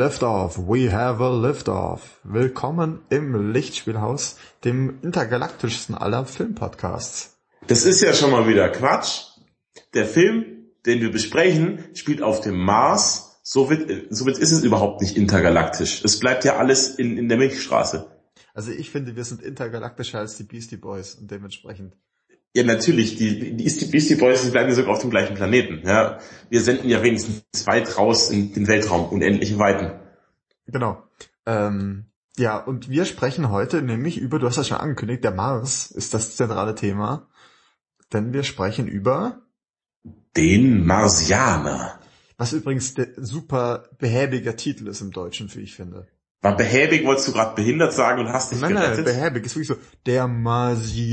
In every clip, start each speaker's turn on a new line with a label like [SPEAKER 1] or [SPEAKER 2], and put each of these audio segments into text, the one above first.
[SPEAKER 1] Liftoff, we have a liftoff. Willkommen im Lichtspielhaus, dem intergalaktischsten aller Filmpodcasts.
[SPEAKER 2] Das ist ja schon mal wieder Quatsch. Der Film, den wir besprechen, spielt auf dem Mars. Somit, somit ist es überhaupt nicht intergalaktisch. Es bleibt ja alles in, in der Milchstraße.
[SPEAKER 1] Also ich finde, wir sind intergalaktischer als die Beastie Boys und dementsprechend.
[SPEAKER 2] Ja, natürlich. Die, die, die Beastie Boys die bleiben sogar auf dem gleichen Planeten. Ja, wir senden ja wenigstens weit raus in den Weltraum, unendliche Weiten.
[SPEAKER 1] Genau. Ähm, ja, und wir sprechen heute nämlich über, du hast ja schon angekündigt, der Mars ist das zentrale Thema. Denn wir sprechen über
[SPEAKER 2] den Marsianer.
[SPEAKER 1] Was übrigens der super behäbiger Titel ist im Deutschen, wie ich finde.
[SPEAKER 2] War behäbig, wolltest du gerade behindert sagen und hast dich
[SPEAKER 1] Nein,
[SPEAKER 2] gerettet?
[SPEAKER 1] nein, behäbig ist wirklich so, der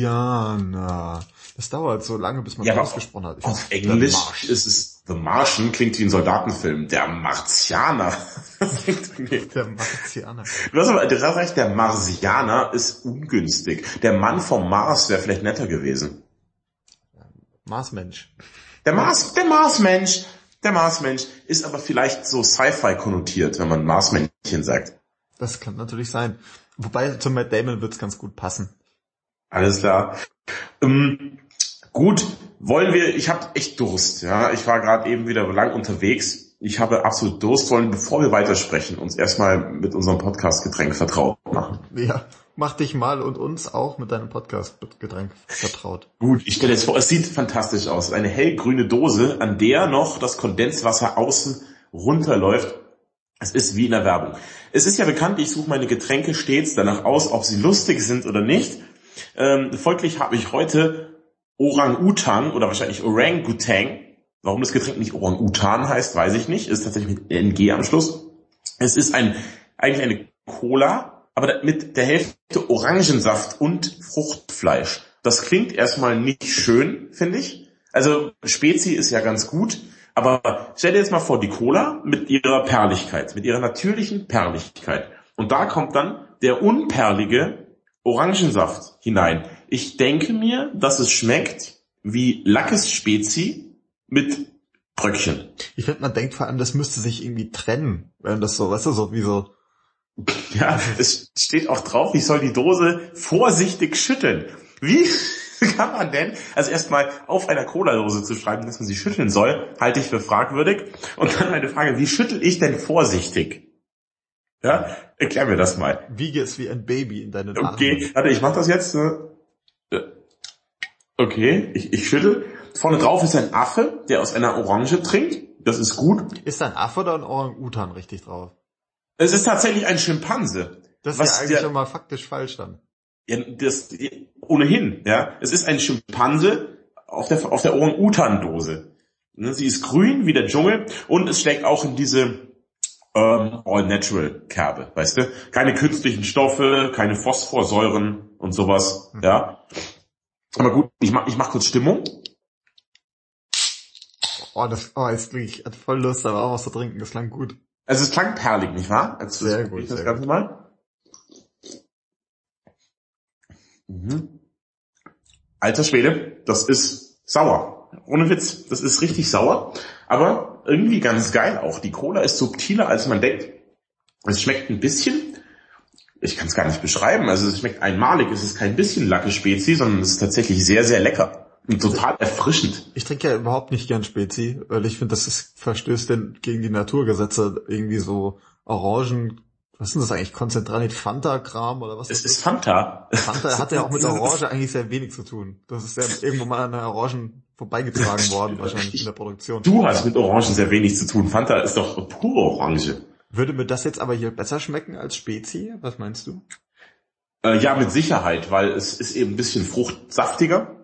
[SPEAKER 1] Marsianer. Das dauert so lange, bis man
[SPEAKER 2] Ja,
[SPEAKER 1] ausgesprochen hat. Ich
[SPEAKER 2] Auf Englisch ist es The Martian, klingt wie ein Soldatenfilm. Der Martianer.
[SPEAKER 1] Der Marsianer.
[SPEAKER 2] du hast aber du hast recht, der Marsianer ist ungünstig. Der Mann vom Mars wäre vielleicht netter gewesen.
[SPEAKER 1] Marsmensch.
[SPEAKER 2] Der Mars, der Marsmensch, der Marsmensch ist aber vielleicht so Sci-Fi konnotiert, wenn man Marsmännchen sagt.
[SPEAKER 1] Das kann natürlich sein. Wobei zum Matt Damon wird's ganz gut passen.
[SPEAKER 2] Alles klar. Ähm, gut, wollen wir, ich habe echt Durst, ja. Ich war gerade eben wieder lang unterwegs. Ich habe absolut Durst, wollen, bevor wir weitersprechen, uns erstmal mit unserem Podcast-Getränk vertraut machen.
[SPEAKER 1] Ja, mach dich mal und uns auch mit deinem Podcast-Getränk vertraut.
[SPEAKER 2] Gut, ich stelle jetzt vor, es sieht fantastisch aus. Eine hellgrüne Dose, an der noch das Kondenswasser außen runterläuft. Es ist wie in der Werbung. Es ist ja bekannt, ich suche meine Getränke stets danach aus, ob sie lustig sind oder nicht. Ähm, folglich habe ich heute Orang-Utan oder wahrscheinlich Orang-Gutang. Warum das Getränk nicht Orang-Utan heißt, weiß ich nicht. Ist tatsächlich mit NG am Schluss. Es ist ein, eigentlich eine Cola, aber mit der Hälfte Orangensaft und Fruchtfleisch. Das klingt erstmal nicht schön, finde ich. Also Spezi ist ja ganz gut, aber stell dir jetzt mal vor, die Cola mit ihrer Perligkeit, mit ihrer natürlichen Perligkeit. Und da kommt dann der unperlige Orangensaft hinein. Ich denke mir, dass es schmeckt wie Lackes Spezi mit Bröckchen.
[SPEAKER 1] Ich finde, man denkt vor allem, das müsste sich irgendwie trennen, wenn das so, weißt du, so wie so,
[SPEAKER 2] Ja, es steht auch drauf, ich soll die Dose vorsichtig schütteln. Wie kann man denn, also erstmal auf einer Cola-Dose zu schreiben, dass man sie schütteln soll, halte ich für fragwürdig. Und dann meine Frage, wie schüttel ich denn vorsichtig? Ja, erklär mir das mal.
[SPEAKER 1] wiege es wie ein Baby in deinen Armen.
[SPEAKER 2] Okay, warte, ich mach das jetzt. ne? Okay, ich, ich schüttel. Vorne drauf ist ein Affe, der aus einer Orange trinkt. Das ist gut.
[SPEAKER 1] Ist da ein Affe oder ein Orang-Utan richtig drauf?
[SPEAKER 2] Es ist tatsächlich ein Schimpanse.
[SPEAKER 1] Das ist
[SPEAKER 2] Was
[SPEAKER 1] ja eigentlich
[SPEAKER 2] der-
[SPEAKER 1] schon mal faktisch falsch dann.
[SPEAKER 2] Ja, das, ohnehin, ja. Es ist ein Schimpanse auf der, auf der Orang-Utan-Dose. Ne, Sie ist grün wie der Dschungel und es schlägt auch in diese ähm, All-Natural-Kerbe, weißt du? Keine künstlichen Stoffe, keine Phosphorsäuren und sowas, ja. Aber gut, ich mach, ich mach kurz Stimmung.
[SPEAKER 1] Oh, das, oh, jetzt krieg ich voll Lust, aber auch was zu trinken, das klang gut.
[SPEAKER 2] Also es klang perlig, nicht wahr? Also
[SPEAKER 1] Sehr gut,
[SPEAKER 2] Das
[SPEAKER 1] sehr
[SPEAKER 2] Ganze mal. Mhm. Alter Schwede, das ist sauer. Ohne Witz, das ist richtig sauer. Aber irgendwie ganz geil auch. Die Cola ist subtiler, als man denkt. Es schmeckt ein bisschen, ich kann es gar nicht beschreiben, also es schmeckt einmalig. Es ist kein bisschen Lacke Spezi, sondern es ist tatsächlich sehr, sehr lecker. Und total erfrischend.
[SPEAKER 1] Ich trinke ja überhaupt nicht gern Spezi, weil ich finde, das ist, verstößt denn gegen die Naturgesetze irgendwie so Orangen, was ist denn das eigentlich, Konzentrat, Fanta-Kram oder was
[SPEAKER 2] Es
[SPEAKER 1] ist
[SPEAKER 2] ist Fanta.
[SPEAKER 1] Fanta hat ja auch mit Orange eigentlich sehr wenig zu tun. Das ist ja irgendwo mal an der Orangen vorbeigetragen worden, wahrscheinlich in der Produktion.
[SPEAKER 2] Du hast mit Orangen sehr wenig zu tun. Fanta ist doch pure Orange.
[SPEAKER 1] Würde mir das jetzt aber hier besser schmecken als Spezi? Was meinst du?
[SPEAKER 2] Äh, ja, mit Sicherheit, weil es ist eben ein bisschen fruchtsaftiger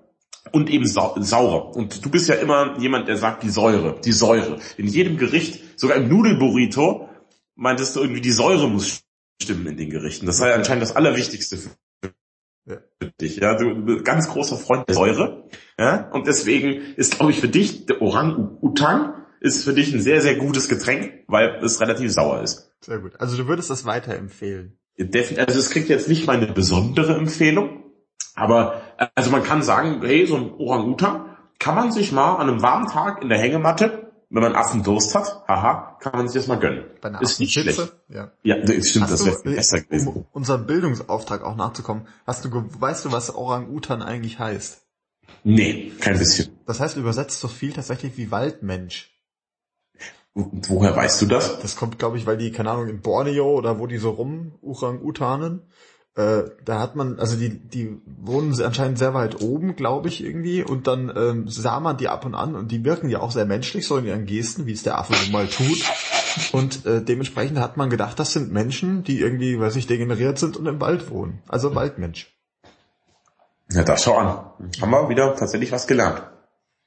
[SPEAKER 2] und eben sau saurer. Und du bist ja immer jemand, der sagt die Säure, die Säure. In jedem Gericht, sogar im Nudelburrito, meintest du irgendwie, die Säure muss stimmen in den Gerichten. Das sei anscheinend das Allerwichtigste für
[SPEAKER 1] Ja.
[SPEAKER 2] für dich. Ja, du bist ganz großer Freund der Säure. Ja, und deswegen ist, glaube ich, für dich der Orang-Utang ist für dich ein sehr, sehr gutes Getränk, weil es relativ sauer ist.
[SPEAKER 1] Sehr gut. Also du würdest das weiterempfehlen.
[SPEAKER 2] Also es kriegt jetzt nicht meine besondere Empfehlung, aber äh, also man kann sagen, hey, so ein Orang-Utan kann man sich mal an einem warmen Tag in der Hängematte wenn man Affendurst hat, haha, kann man sich das mal gönnen.
[SPEAKER 1] Bei einer
[SPEAKER 2] ist nicht schlecht.
[SPEAKER 1] Ja.
[SPEAKER 2] Ja, das stimmt,
[SPEAKER 1] Hast
[SPEAKER 2] das wäre besser
[SPEAKER 1] äh,
[SPEAKER 2] gewesen.
[SPEAKER 1] um unserem Bildungsauftrag auch nachzukommen, hast du, weißt du, was Orang-Utan eigentlich heißt?
[SPEAKER 2] Nee, kein bisschen.
[SPEAKER 1] Das heißt übersetzt so viel tatsächlich wie Waldmensch.
[SPEAKER 2] Und woher weißt du das?
[SPEAKER 1] Das kommt, glaube ich, weil die, keine Ahnung, in Borneo oder wo die so rum Orang-Utanen, äh, da hat man, also die, die wohnen anscheinend sehr weit oben, glaube ich, irgendwie, und dann ähm, sah man die ab und an und die wirken ja auch sehr menschlich, so in ihren Gesten, wie es der Affe so mal tut. Und äh, dementsprechend hat man gedacht, das sind Menschen, die irgendwie, weiß ich, degeneriert sind und im Wald wohnen. Also Waldmensch.
[SPEAKER 2] Ja, da schau an. Haben wir wieder tatsächlich was gelernt.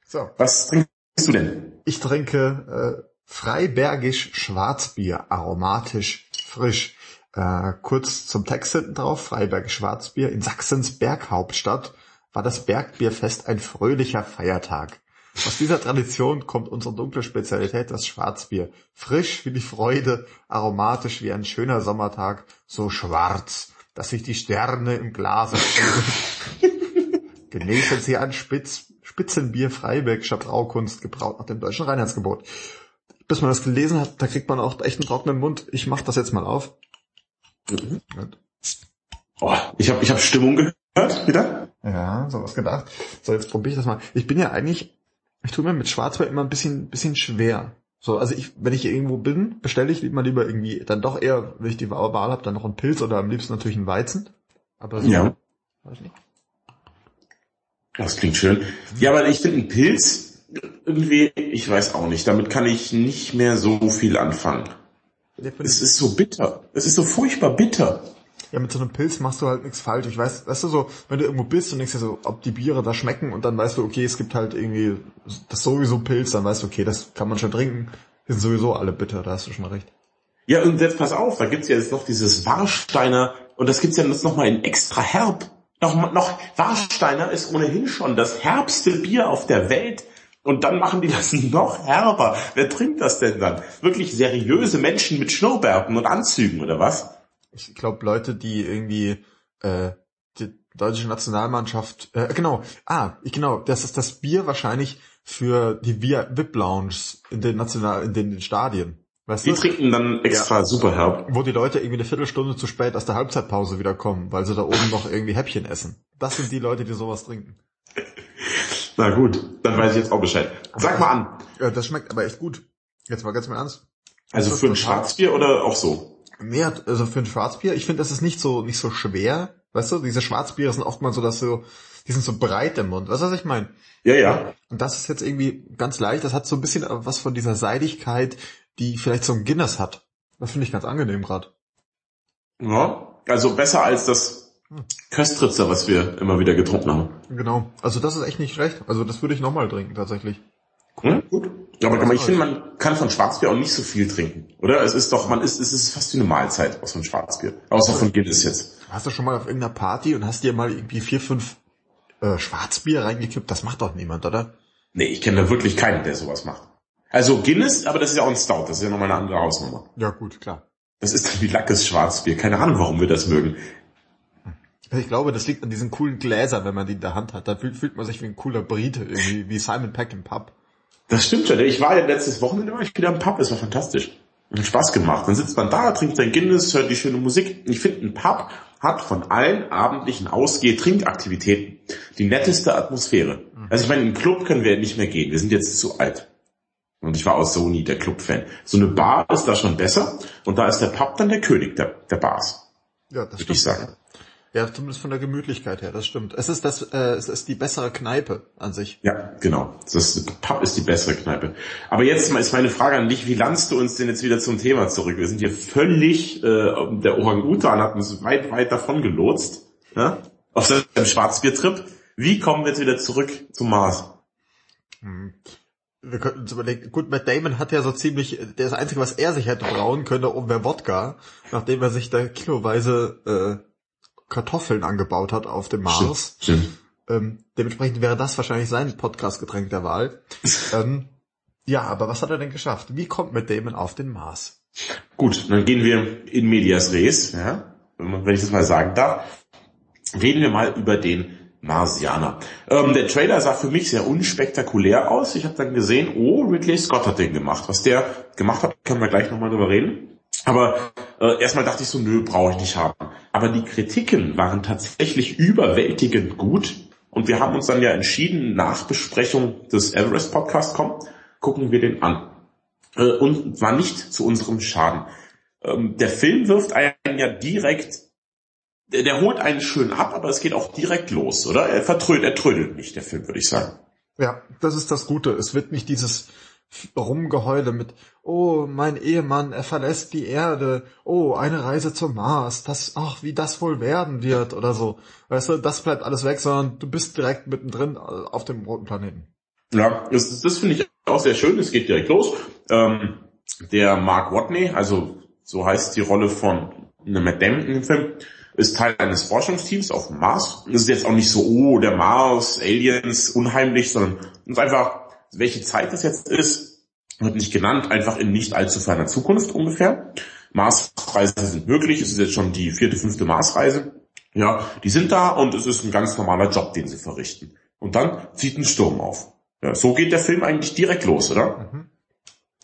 [SPEAKER 1] So.
[SPEAKER 2] Was trinkst du denn?
[SPEAKER 1] Ich trinke äh, Freibergisch Schwarzbier, aromatisch, frisch. Äh, kurz zum Text hinten drauf, Freibergisch Schwarzbier. In Sachsens Berghauptstadt war das Bergbierfest ein fröhlicher Feiertag. Aus dieser Tradition kommt unsere dunkle Spezialität, das Schwarzbier. Frisch wie die Freude, aromatisch wie ein schöner Sommertag, so schwarz, dass sich die Sterne im Glase Genießen Sie ein Spitz, Spitzenbier Freibergischer Braukunst, gebraut nach dem deutschen Reinheitsgebot. Bis man das gelesen hat, da kriegt man auch echt einen trockenen Mund. Ich mach das jetzt mal auf.
[SPEAKER 2] Oh, ich habe ich hab Stimmung gehört, wieder.
[SPEAKER 1] Ja, sowas gedacht. So, jetzt probiere ich das mal. Ich bin ja eigentlich, ich tue mir mit Schwarzbier immer ein bisschen, bisschen schwer. So, also ich, wenn ich irgendwo bin, bestelle ich mal lieber irgendwie, dann doch eher, wenn ich die Wahl habe, dann noch einen Pilz oder am liebsten natürlich einen Weizen. Aber so,
[SPEAKER 2] Ja.
[SPEAKER 1] weiß nicht.
[SPEAKER 2] Das klingt schön. Ja, aber ich finde einen Pilz irgendwie, ich weiß auch nicht, damit kann ich nicht mehr so viel anfangen. Es ist so bitter. Es ist so furchtbar bitter.
[SPEAKER 1] Ja, mit so einem Pilz machst du halt nichts falsch. Ich weiß, weißt du so, wenn du irgendwo bist und denkst dir so, ob die Biere da schmecken und dann weißt du, okay, es gibt halt irgendwie das ist sowieso Pilz, dann weißt du, okay, das kann man schon trinken. Die sind sowieso alle bitter, da hast du schon recht.
[SPEAKER 2] Ja, und jetzt pass auf, da gibt's ja jetzt noch dieses Warsteiner und das gibt's ja jetzt noch mal in extra herb. Noch, noch, Warsteiner ist ohnehin schon das herbste Bier auf der Welt und dann machen die das noch herber. Wer trinkt das denn dann? Wirklich seriöse Menschen mit Schnurrbärten und Anzügen oder was?
[SPEAKER 1] Ich glaube, Leute, die irgendwie äh, die deutsche Nationalmannschaft, äh, genau, ah, ich genau, das ist das Bier wahrscheinlich für die VIP-Lounges in den National, in den Stadien. Weißt
[SPEAKER 2] Die
[SPEAKER 1] du?
[SPEAKER 2] trinken dann extra super herb.
[SPEAKER 1] Wo die Leute irgendwie eine Viertelstunde zu spät aus der Halbzeitpause wieder kommen, weil sie da oben noch irgendwie Häppchen essen. Das sind die Leute, die sowas trinken.
[SPEAKER 2] Na gut, dann weiß ich jetzt auch Bescheid. Sag mal an.
[SPEAKER 1] Ja, das schmeckt aber echt gut. Jetzt mal ganz mal ernst.
[SPEAKER 2] Also für ein Schwarzbier oder auch so?
[SPEAKER 1] Nee, also für ein Schwarzbier, ich finde, das ist nicht so, nicht so schwer. Weißt du, diese Schwarzbiere sind oftmals so, dass so, die sind so breit im Mund. Weißt du, was ich meine?
[SPEAKER 2] Ja, ja.
[SPEAKER 1] Und das ist jetzt irgendwie ganz leicht. Das hat so ein bisschen was von dieser Seidigkeit, die vielleicht so ein Guinness hat. Das finde ich ganz angenehm gerade.
[SPEAKER 2] Ja, also besser als das Köstritzer, was wir immer wieder getrunken haben.
[SPEAKER 1] Genau. Also das ist echt nicht schlecht. Also das würde ich nochmal trinken, tatsächlich.
[SPEAKER 2] Hm? Gut. Aber, aber ich finde, man kann von Schwarzbier auch nicht so viel trinken, oder? Es ist doch, man ist, es ist fast wie eine Mahlzeit aus von Schwarzbier. Außer von Guinness jetzt.
[SPEAKER 1] Hast du schon mal auf irgendeiner Party und hast dir mal irgendwie vier, fünf äh, Schwarzbier reingekippt? Das macht doch niemand, oder?
[SPEAKER 2] Nee, ich kenne da wirklich keinen, der sowas macht. Also Guinness, aber das ist ja auch ein Stout, das ist ja nochmal eine andere Hausnummer.
[SPEAKER 1] Ja, gut, klar.
[SPEAKER 2] Das ist dann wie Lackes Schwarzbier. Keine Ahnung, warum wir das mögen.
[SPEAKER 1] Ich glaube, das liegt an diesen coolen Gläsern, wenn man die in der Hand hat. Da fühlt, fühlt man sich wie ein cooler Brite, irgendwie wie Simon Peck im Pub.
[SPEAKER 2] Das stimmt schon. Ich war ja letztes Wochenende war ich wieder im Pub, es war fantastisch. Hat Spaß gemacht. Dann sitzt man da, trinkt sein Guinness, hört die schöne Musik. Ich finde, ein Pub hat von allen abendlichen Ausgeh-Trinkaktivitäten die netteste Atmosphäre. Also ich meine, im Club können wir nicht mehr gehen. Wir sind jetzt zu alt. Und ich war aus Sony der Club-Fan. So eine Bar ist da schon besser und da ist der Pub dann der König der, der Bars.
[SPEAKER 1] Ja, das
[SPEAKER 2] Würde ich sagen.
[SPEAKER 1] Ja, zumindest von der Gemütlichkeit her, das stimmt. Es ist das, äh, es ist die bessere Kneipe an sich.
[SPEAKER 2] Ja, genau. Das Pub ist die bessere Kneipe. Aber jetzt ist meine Frage an dich, wie landst du uns denn jetzt wieder zum Thema zurück? Wir sind hier völlig, äh, der Orang-Utan hat uns weit, weit davon gelotst, ja? auf seinem Schwarzbiertrip. Wie kommen wir jetzt wieder zurück zum Mars?
[SPEAKER 1] Wir könnten uns überlegen, gut, Matt Damon hat ja so ziemlich, das Einzige, was er sich hätte brauen können, um wäre Wodka, nachdem er sich da kiloweise äh, Kartoffeln angebaut hat auf dem Mars.
[SPEAKER 2] Stimmt.
[SPEAKER 1] Ähm, dementsprechend wäre das wahrscheinlich sein Podcast-Getränk der Wahl. ähm, ja, aber was hat er denn geschafft? Wie kommt Matt Damon auf den Mars?
[SPEAKER 2] Gut, dann gehen wir in medias res, ja? wenn ich das mal sagen darf. Reden wir mal über den Marsianer. Ähm, der Trailer sah für mich sehr unspektakulär aus. Ich habe dann gesehen, oh, Ridley Scott hat den gemacht. Was der gemacht hat, können wir gleich nochmal drüber reden. Aber äh, erstmal dachte ich so, nö, brauche ich nicht haben. Aber die Kritiken waren tatsächlich überwältigend gut. Und wir haben uns dann ja entschieden, nach Besprechung des Everest Podcasts kommen, gucken wir den an. Äh, und war nicht zu unserem Schaden. Ähm, der Film wirft einen ja direkt der, der holt einen schön ab, aber es geht auch direkt los, oder? Er vertrödelt, er trödelt nicht, der Film, würde ich sagen.
[SPEAKER 1] Ja, das ist das Gute. Es wird nicht dieses Rumgeheule mit, oh, mein Ehemann, er verlässt die Erde, oh, eine Reise zum Mars, das, ach, wie das wohl werden wird oder so. Weißt du, das bleibt alles weg, sondern du bist direkt mittendrin auf dem roten Planeten.
[SPEAKER 2] Ja, das, das finde ich auch sehr schön, es geht direkt los. Ähm, der Mark Watney, also so heißt die Rolle von Matt Damon in dem Film, ist Teil eines Forschungsteams auf dem Mars. Das ist jetzt auch nicht so, oh, der Mars, Aliens, unheimlich, sondern ist einfach, welche Zeit das jetzt ist, wird nicht genannt, einfach in nicht allzu ferner Zukunft ungefähr. Marsreisen sind möglich, es ist jetzt schon die vierte, fünfte Marsreise. Ja, die sind da und es ist ein ganz normaler Job, den sie verrichten. Und dann zieht ein Sturm auf. Ja, so geht der Film eigentlich direkt los, oder? Mhm.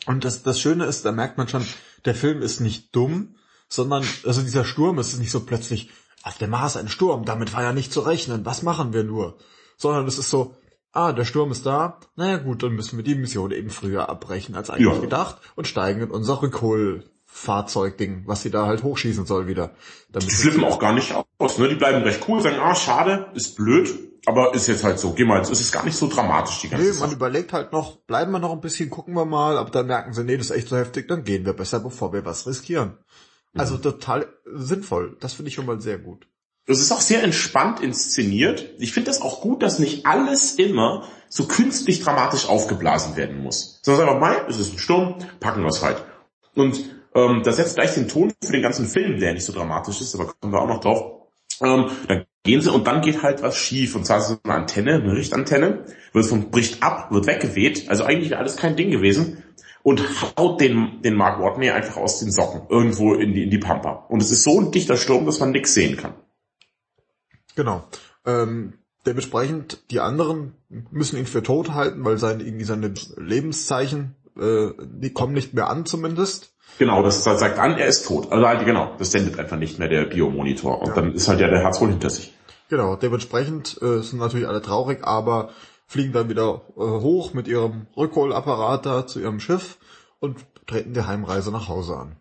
[SPEAKER 1] Und das, das Schöne ist, da merkt man schon, der Film ist nicht dumm, sondern also dieser Sturm ist nicht so plötzlich auf dem Mars ein Sturm, damit war ja nicht zu rechnen, was machen wir nur? Sondern es ist so, ah, der Sturm ist da, naja gut, dann müssen wir die Mission eben früher abbrechen als eigentlich ja. gedacht und steigen in unser Rückholfahrzeugding, was sie da halt hochschießen soll wieder.
[SPEAKER 2] Die flippen auch gar nicht aus, ne? Die bleiben recht cool, sagen, ah, schade, ist blöd, aber ist jetzt halt so, geh mal, es ist gar nicht so dramatisch die ganze
[SPEAKER 1] Nee, man Sache. überlegt halt noch, bleiben wir noch ein bisschen, gucken wir mal, aber dann merken sie, nee, das ist echt so heftig, dann gehen wir besser, bevor wir was riskieren. Also total sinnvoll. Das finde ich schon mal sehr gut.
[SPEAKER 2] Es ist auch sehr entspannt inszeniert. Ich finde das auch gut, dass nicht alles immer so künstlich dramatisch aufgeblasen werden muss. Sondern einfach mal, es ist ein Sturm, packen wir es halt. Und ähm, das setzt gleich den Ton für den ganzen Film, der nicht so dramatisch ist, aber kommen wir auch noch drauf. Ähm, dann gehen sie und dann geht halt was schief. Und zwar so eine Antenne, eine Richtantenne, wird von, bricht ab, wird weggeweht. Also eigentlich wäre alles kein Ding gewesen und haut den, den Mark Watney einfach aus den Socken irgendwo in die, in die Pampa. Und es ist so ein dichter Sturm, dass man nichts sehen kann.
[SPEAKER 1] Genau. Ähm, dementsprechend, die anderen müssen ihn für tot halten, weil seine, irgendwie seine Lebenszeichen, äh, die kommen nicht mehr an zumindest.
[SPEAKER 2] Genau, das sagt an, er ist tot. Also halt, genau, das sendet einfach nicht mehr der Biomonitor. Und ja. dann ist halt ja der Herz wohl hinter sich.
[SPEAKER 1] Genau, dementsprechend äh, sind natürlich alle traurig, aber fliegen dann wieder äh, hoch mit ihrem Rückholapparat da zu ihrem Schiff und treten die Heimreise nach Hause an.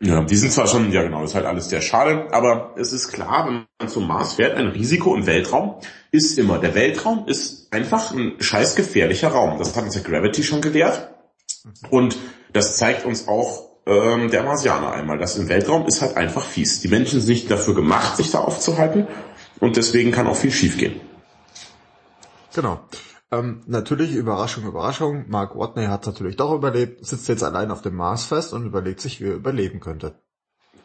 [SPEAKER 2] Ja, die sind zwar schon, ja genau, ist halt alles sehr schade, aber es ist klar, wenn man zum Mars fährt, ein Risiko im Weltraum ist immer. Der Weltraum ist einfach ein scheiß gefährlicher Raum. Das hat uns der Gravity schon gelehrt. Und das zeigt uns auch ähm, der Marsianer einmal. Das im Weltraum ist halt einfach fies. Die Menschen sind nicht dafür gemacht, sich da aufzuhalten und deswegen kann auch viel schiefgehen.
[SPEAKER 1] Genau. Ähm, natürlich, Überraschung, Überraschung, Mark Watney hat natürlich doch überlebt, sitzt jetzt allein auf dem Mars fest und überlegt sich, wie er überleben könnte.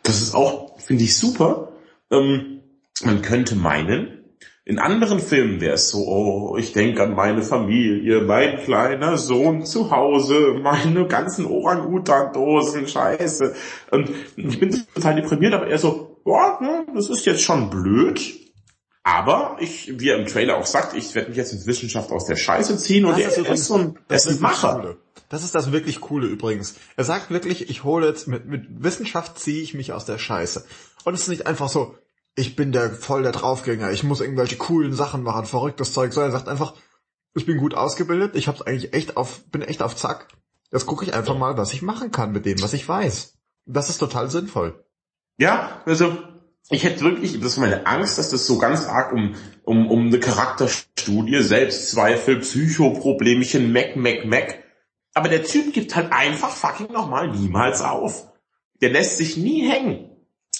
[SPEAKER 2] Das ist auch, finde ich, super. Ähm, man könnte meinen, in anderen Filmen wäre es so, oh, ich denke an meine Familie, mein kleiner Sohn zu Hause, meine ganzen Orang-Utan-Dosen, scheiße. Und ich bin total deprimiert, aber er so, boah, das ist jetzt schon blöd, aber ich, wie er im Trailer auch sagt, ich werde mich jetzt mit Wissenschaft aus der Scheiße ziehen und
[SPEAKER 1] das
[SPEAKER 2] er
[SPEAKER 1] ist, so ein, das ist ein Macher. Das ist das wirklich Coole übrigens. Er sagt wirklich, ich hole jetzt mit, mit Wissenschaft ziehe ich mich aus der Scheiße. Und es ist nicht einfach so, ich bin der voll der Draufgänger, ich muss irgendwelche coolen Sachen machen, verrücktes Zeug, sondern er sagt einfach, ich bin gut ausgebildet, ich hab's eigentlich echt auf, bin echt auf Zack. Jetzt gucke ich einfach mal, was ich machen kann mit dem, was ich weiß. Das ist total sinnvoll.
[SPEAKER 2] Ja, also ich hätte wirklich, das ist meine Angst, dass das so ganz arg um, um, um eine Charakterstudie, Selbstzweifel, Psychoproblemchen, Mac, Mac, Mac. Aber der Typ gibt halt einfach fucking nochmal niemals auf. Der lässt sich nie hängen.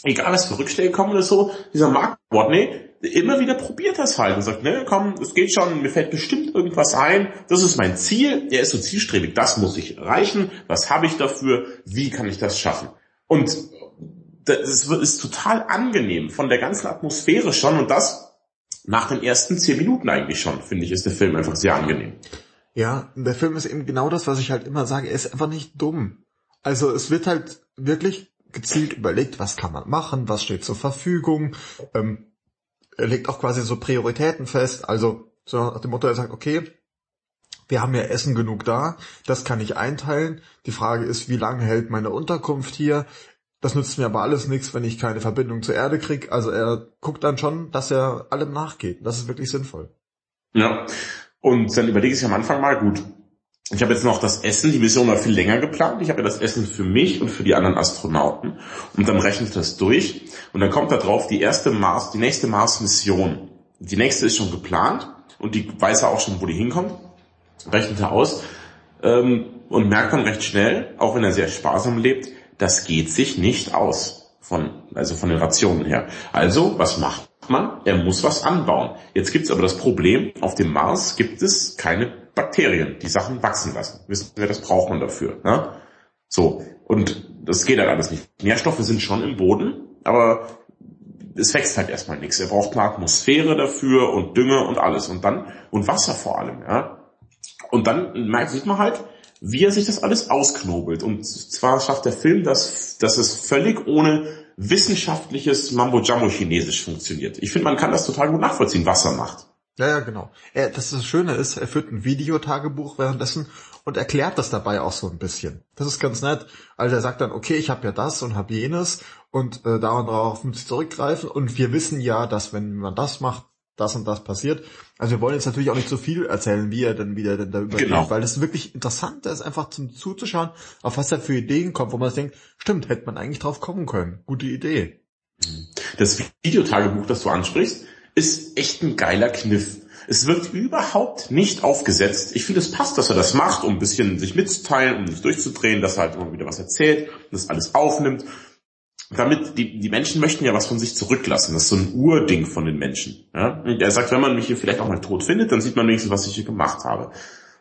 [SPEAKER 2] Egal was für Rückschläge kommen oder so, dieser Mark Watney, immer wieder probiert das halt und sagt, ne, komm, es geht schon, mir fällt bestimmt irgendwas ein, das ist mein Ziel, er ist so zielstrebig, das muss ich erreichen, was habe ich dafür, wie kann ich das schaffen? Und das ist total angenehm von der ganzen Atmosphäre schon und das nach den ersten zehn Minuten eigentlich schon, finde ich, ist der Film einfach sehr angenehm.
[SPEAKER 1] Ja, der Film ist eben genau das, was ich halt immer sage, er ist einfach nicht dumm. Also es wird halt wirklich gezielt überlegt, was kann man machen, was steht zur Verfügung. Ähm, er legt auch quasi so Prioritäten fest, also so nach dem Motto, er sagt, okay, wir haben ja Essen genug da, das kann ich einteilen. Die Frage ist, wie lange hält meine Unterkunft hier? Das nützt mir aber alles nichts, wenn ich keine Verbindung zur Erde kriege. Also er guckt dann schon, dass er allem nachgeht. Das ist wirklich sinnvoll.
[SPEAKER 2] Ja. Und dann überlege ich am Anfang mal, gut, ich habe jetzt noch das Essen, die Mission war viel länger geplant. Ich habe ja das Essen für mich und für die anderen Astronauten. Und dann rechne ich das durch. Und dann kommt da drauf die erste Mars, die nächste Mars-Mission. Die nächste ist schon geplant und die weiß er auch schon, wo die hinkommt rechnet er aus ähm, und merkt dann recht schnell, auch wenn er sehr sparsam lebt, das geht sich nicht aus von also von den Rationen her. Also was macht man? Er muss was anbauen. Jetzt gibt es aber das Problem: Auf dem Mars gibt es keine Bakterien, die Sachen wachsen lassen. Wissen wir, das braucht man dafür. Ne? So und das geht halt alles nicht. Nährstoffe sind schon im Boden, aber es wächst halt erstmal nichts. Er braucht eine Atmosphäre dafür und Dünger und alles und dann und Wasser vor allem. Ja? Und dann merkt, sieht man halt, wie er sich das alles ausknobelt. Und zwar schafft der Film, dass, dass es völlig ohne wissenschaftliches Mambo-Jumbo-Chinesisch funktioniert. Ich finde, man kann das total gut nachvollziehen, was er macht.
[SPEAKER 1] Ja, ja, genau. Er, das, das Schöne ist, er führt ein Videotagebuch währenddessen und erklärt das dabei auch so ein bisschen. Das ist ganz nett. Also er sagt dann, okay, ich habe ja das und habe jenes und äh, darauf muss ich zurückgreifen und wir wissen ja, dass wenn man das macht, das und das passiert. Also wir wollen jetzt natürlich auch nicht so viel erzählen, wie er denn wieder denn darüber genau. weil das wirklich interessant ist, einfach zum zuzuschauen, auf was er für Ideen kommt, wo man denkt, stimmt, hätte man eigentlich drauf kommen können. Gute Idee.
[SPEAKER 2] Das Videotagebuch, das du ansprichst, ist echt ein geiler Kniff. Es wird überhaupt nicht aufgesetzt. Ich finde, es passt, dass er das macht, um ein bisschen sich mitzuteilen, um nicht durchzudrehen, dass er halt immer wieder was erzählt, das alles aufnimmt damit die, die Menschen möchten ja was von sich zurücklassen. Das ist so ein Urding von den Menschen. Ja? Und er sagt, wenn man mich hier vielleicht auch mal tot findet, dann sieht man wenigstens, was ich hier gemacht habe.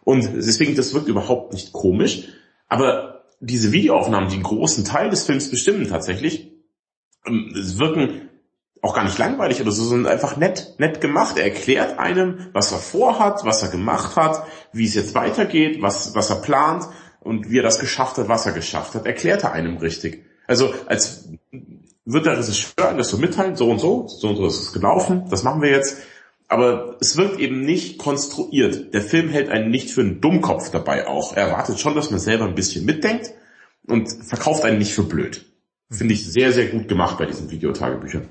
[SPEAKER 2] Und deswegen, das wirkt überhaupt nicht komisch. Aber diese Videoaufnahmen, die einen großen Teil des Films bestimmen tatsächlich, ähm, wirken auch gar nicht langweilig oder so, sondern einfach nett, nett gemacht. Er erklärt einem, was er vorhat, was er gemacht hat, wie es jetzt weitergeht, was, was er plant und wie er das geschafft hat, was er geschafft hat. Erklärt er einem richtig. Also als wird der Regisseur das so mitteilen, so und so, so und so ist es gelaufen, das machen wir jetzt. Aber es wird eben nicht konstruiert. Der Film hält einen nicht für einen Dummkopf dabei auch. Er erwartet schon, dass man selber ein bisschen mitdenkt und verkauft einen nicht für blöd. Finde ich sehr, sehr gut gemacht bei diesen Videotagebüchern.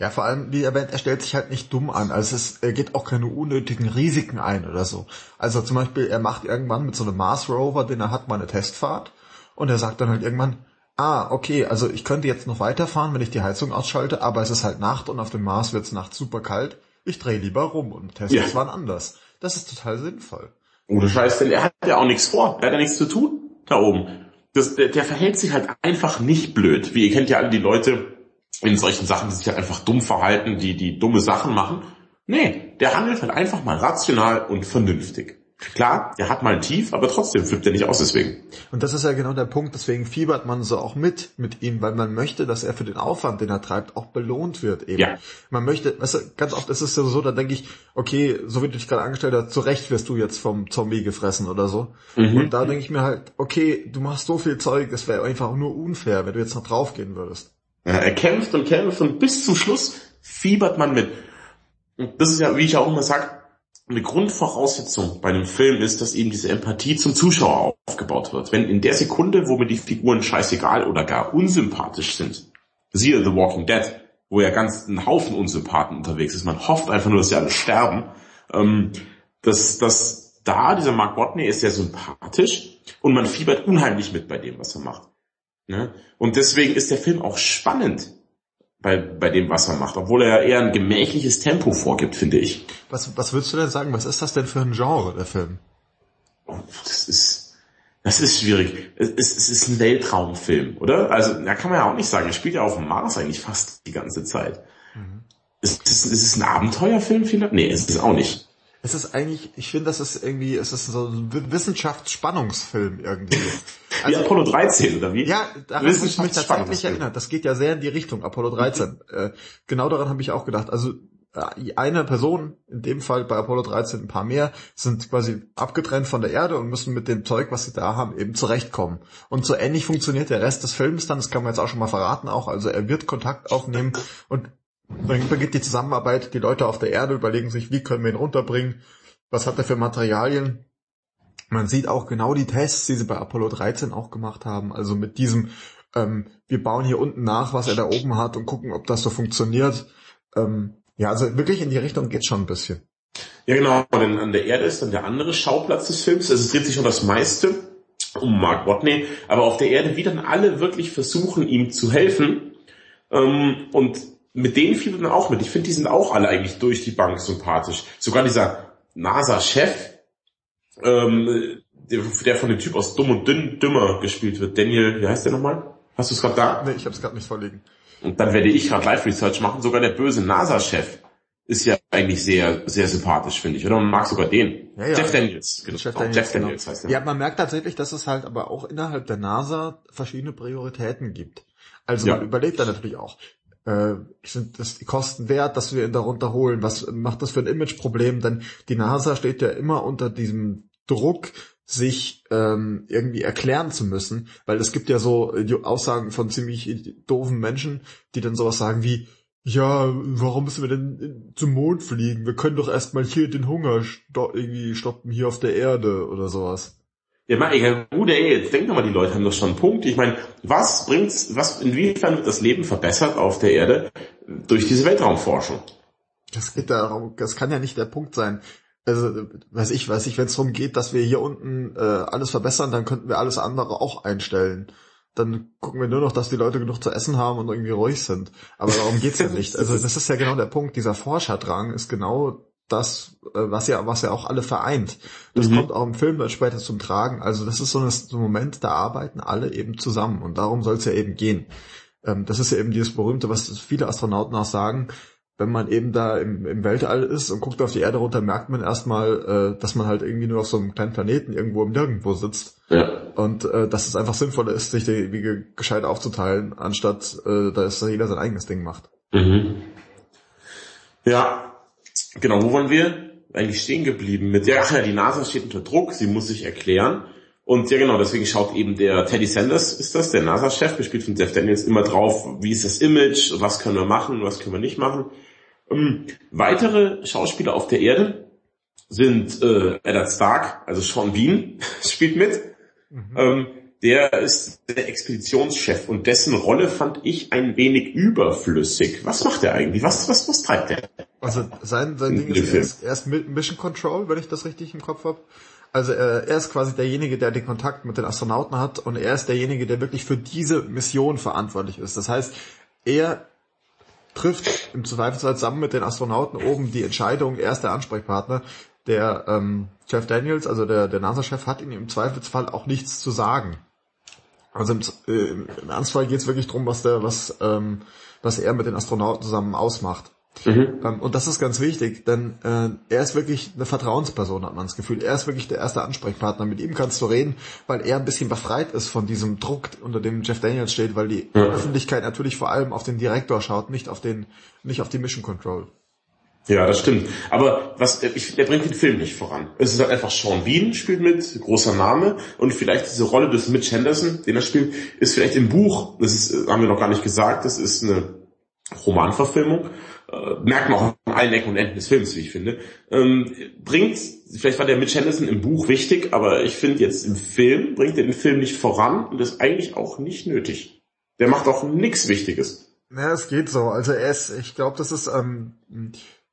[SPEAKER 1] Ja, vor allem, wie erwähnt, er stellt sich halt nicht dumm an. Also es, er geht auch keine unnötigen Risiken ein oder so. Also zum Beispiel, er macht irgendwann mit so einem Mars Rover, den er hat, mal eine Testfahrt. Und er sagt dann halt irgendwann, Ah, okay, also ich könnte jetzt noch weiterfahren, wenn ich die Heizung ausschalte, aber es ist halt Nacht und auf dem Mars wird es nachts super kalt. Ich drehe lieber rum und Teslas ja. waren anders. Das ist total sinnvoll.
[SPEAKER 2] Ohne Scheiß, denn er hat ja auch nichts vor. Er hat ja nichts zu tun da oben. Das, der, der verhält sich halt einfach nicht blöd. Wie ihr kennt ja alle die Leute in solchen Sachen, die sich halt einfach dumm verhalten, die, die dumme Sachen machen. Nee, der handelt halt einfach mal rational und vernünftig. Klar, er hat mal ein Tief, aber trotzdem flippt er nicht aus deswegen.
[SPEAKER 1] Und das ist ja genau der Punkt, deswegen fiebert man so auch mit mit ihm, weil man möchte, dass er für den Aufwand, den er treibt, auch belohnt wird eben. Ja. Man möchte, weißt du, ganz oft ist es ja so, da denke ich, okay, so wie du dich gerade angestellt hast, zu Recht wirst du jetzt vom Zombie gefressen oder so. Mhm. Und da denke ich mir halt, okay, du machst so viel Zeug, es wäre einfach nur unfair, wenn du jetzt noch draufgehen würdest.
[SPEAKER 2] Ja, er kämpft und kämpft und bis zum Schluss fiebert man mit. Und das ist ja, wie ich auch immer sage, eine Grundvoraussetzung bei einem Film ist, dass eben diese Empathie zum Zuschauer aufgebaut wird. Wenn in der Sekunde, wo mir die Figuren scheißegal oder gar unsympathisch sind, siehe The Walking Dead, wo ja ganz ein Haufen Unsympathen unterwegs ist, man hofft einfach nur, dass sie alle sterben, ähm, dass, dass da dieser Mark Watney ist sehr sympathisch und man fiebert unheimlich mit bei dem, was er macht. Ne? Und deswegen ist der Film auch spannend, bei, bei dem, was er macht, obwohl er eher ein gemächliches Tempo vorgibt, finde ich.
[SPEAKER 1] Was, was würdest du denn sagen, was ist das denn für ein Genre, der Film?
[SPEAKER 2] Oh, das ist, das ist schwierig. Es, es ist ein Weltraumfilm, oder? Also, da kann man ja auch nicht sagen. Er spielt ja auf dem Mars eigentlich fast die ganze Zeit. Mhm. Ist, ist, ist es ein Abenteuerfilm vielleicht? Nee, ist es auch nicht
[SPEAKER 1] es ist eigentlich, ich finde, das ist irgendwie, es ist so ein Wissenschaftsspannungsfilm irgendwie.
[SPEAKER 2] Also, wie Apollo 13, oder wie?
[SPEAKER 1] Ja, daran habe ich mich tatsächlich erinnert. Das geht ja sehr in die Richtung, Apollo 13. äh, genau daran habe ich auch gedacht. Also äh, eine Person, in dem Fall bei Apollo 13 ein paar mehr, sind quasi abgetrennt von der Erde und müssen mit dem Zeug, was sie da haben, eben zurechtkommen. Und so ähnlich funktioniert der Rest des Films dann, das kann man jetzt auch schon mal verraten auch. Also er wird Kontakt aufnehmen und Dann beginnt die Zusammenarbeit, die Leute auf der Erde überlegen sich, wie können wir ihn runterbringen, was hat er für Materialien. Man sieht auch genau die Tests, die sie bei Apollo 13 auch gemacht haben, also mit diesem, ähm, wir bauen hier unten nach, was er da oben hat und gucken, ob das so funktioniert. Ähm, ja, also wirklich in die Richtung geht schon ein bisschen.
[SPEAKER 2] Ja, genau, denn an der Erde ist dann der andere Schauplatz des Films. Es dreht sich um das meiste um Mark Watney, aber auf der Erde, wie dann alle wirklich versuchen, ihm zu helfen. Ähm, und mit denen fiel dann auch mit. Ich finde, die sind auch alle eigentlich durch die Bank sympathisch. Sogar dieser NASA-Chef, ähm, der, der, von dem Typ aus Dumm und Dünn Dümmer gespielt wird. Daniel, wie heißt der nochmal? Hast du es gerade da?
[SPEAKER 1] Nee, ich habe es gerade nicht vorliegen.
[SPEAKER 2] Und dann werde ich gerade Live-Research machen. Sogar der böse NASA-Chef ist ja eigentlich sehr, sehr sympathisch, finde ich. Oder man mag sogar den.
[SPEAKER 1] Ja, ja.
[SPEAKER 2] Jeff Daniels.
[SPEAKER 1] Genau. Jeff Daniels, Jeff Daniels genau. heißt der. Ja, man merkt tatsächlich, dass es halt aber auch innerhalb der NASA verschiedene Prioritäten gibt. Also ja. man überlegt da natürlich auch, äh, sind das die Kosten wert, dass wir ihn darunter holen? Was macht das für ein Imageproblem? Denn die NASA steht ja immer unter diesem Druck, sich ähm, irgendwie erklären zu müssen, weil es gibt ja so Aussagen von ziemlich doofen Menschen, die dann sowas sagen wie, ja, warum müssen wir denn zum Mond fliegen? Wir können doch erstmal hier den Hunger sto irgendwie stoppen hier auf der Erde oder sowas.
[SPEAKER 2] Ja, mach ich, gut, ey, jetzt denk doch mal, die Leute haben doch schon einen Punkt. Ich meine, was bringt's, was, inwiefern wird das Leben verbessert auf der Erde durch diese Weltraumforschung?
[SPEAKER 1] Das geht darum, das kann ja nicht der Punkt sein. Also, weiß ich, weiß ich, wenn es darum geht, dass wir hier unten äh, alles verbessern, dann könnten wir alles andere auch einstellen dann gucken wir nur noch, dass die Leute genug zu essen haben und irgendwie ruhig sind. Aber darum geht's ja nicht. Also das ist ja genau der Punkt. Dieser Forscherdrang ist genau das, äh, was ja, was ja auch alle vereint. Das mhm. kommt auch im Film dann später zum Tragen. Also das ist so, ein Moment, da arbeiten alle eben zusammen und darum soll es ja eben gehen. Ähm, das ist ja eben dieses berühmte, was viele Astronauten auch sagen, wenn man eben da im, im Weltall ist und guckt auf die Erde runter, merkt man erstmal, äh, dass man halt irgendwie nur auf so einem kleinen Planeten irgendwo im Nirgendwo sitzt. Ja. Und äh, dass es einfach sinnvoller ist, sich die gescheit aufzuteilen, anstatt äh, dass jeder sein eigenes Ding macht.
[SPEAKER 2] Mhm. Ja, genau, wo waren wir eigentlich stehen geblieben? Mit der, ach ja, die NASA steht unter Druck, sie muss sich erklären. Und ja genau, deswegen schaut eben der Teddy Sanders, ist das, der NASA-Chef, gespielt von Jeff Daniels, immer drauf, wie ist das Image, was können wir machen, was können wir nicht machen. Ähm, weitere Schauspieler auf der Erde sind äh, Eddard Stark, also Sean Bean spielt mit. Mhm. Ähm, der ist der Expeditionschef und dessen Rolle fand ich ein wenig überflüssig. Was macht er eigentlich? Was, was, was treibt er?
[SPEAKER 1] Also sein, sein Ding ist erst, Mission Control, wenn ich das richtig im Kopf habe. Also äh, er ist quasi derjenige, der den Kontakt mit den Astronauten hat und er ist derjenige, der wirklich für diese Mission verantwortlich ist. Das heißt, er trifft im Zweifelsfall zusammen mit den Astronauten oben die Entscheidung, er ist der Ansprechpartner. Der ähm, Jeff Daniels, also der, der NASA-Chef, hat ihm im Zweifelsfall auch nichts zu sagen. Also im, äh, im Ernstfall geht es wirklich drum, was der, was, ähm, was er mit den Astronauten zusammen ausmacht. Mhm. Ähm, und das ist ganz wichtig, denn äh, er ist wirklich eine Vertrauensperson, hat man das Gefühl. Er ist wirklich der erste Ansprechpartner. Mit ihm kannst du reden, weil er ein bisschen befreit ist von diesem Druck, unter dem Jeff Daniels steht, weil die ja. Öffentlichkeit natürlich vor allem auf den Direktor schaut, nicht auf den, nicht auf die Mission Control.
[SPEAKER 2] Ja, das stimmt. Aber was, ich, der bringt den Film nicht voran. Es ist halt einfach Sean Bean spielt mit, großer Name, und vielleicht diese Rolle des Mitch Henderson, den er spielt, ist vielleicht im Buch, das ist, haben wir noch gar nicht gesagt, das ist eine Romanverfilmung äh, merkt man auch an allen Ecken und Enden des Films, wie ich finde, ähm, bringt, vielleicht war der Mitch Henderson im Buch wichtig, aber ich finde jetzt im Film, bringt er den Film nicht voran und ist eigentlich auch nicht nötig. Der macht auch nichts Wichtiges.
[SPEAKER 1] Ja, es geht so. Also er ist, ich glaube, das ist, ähm,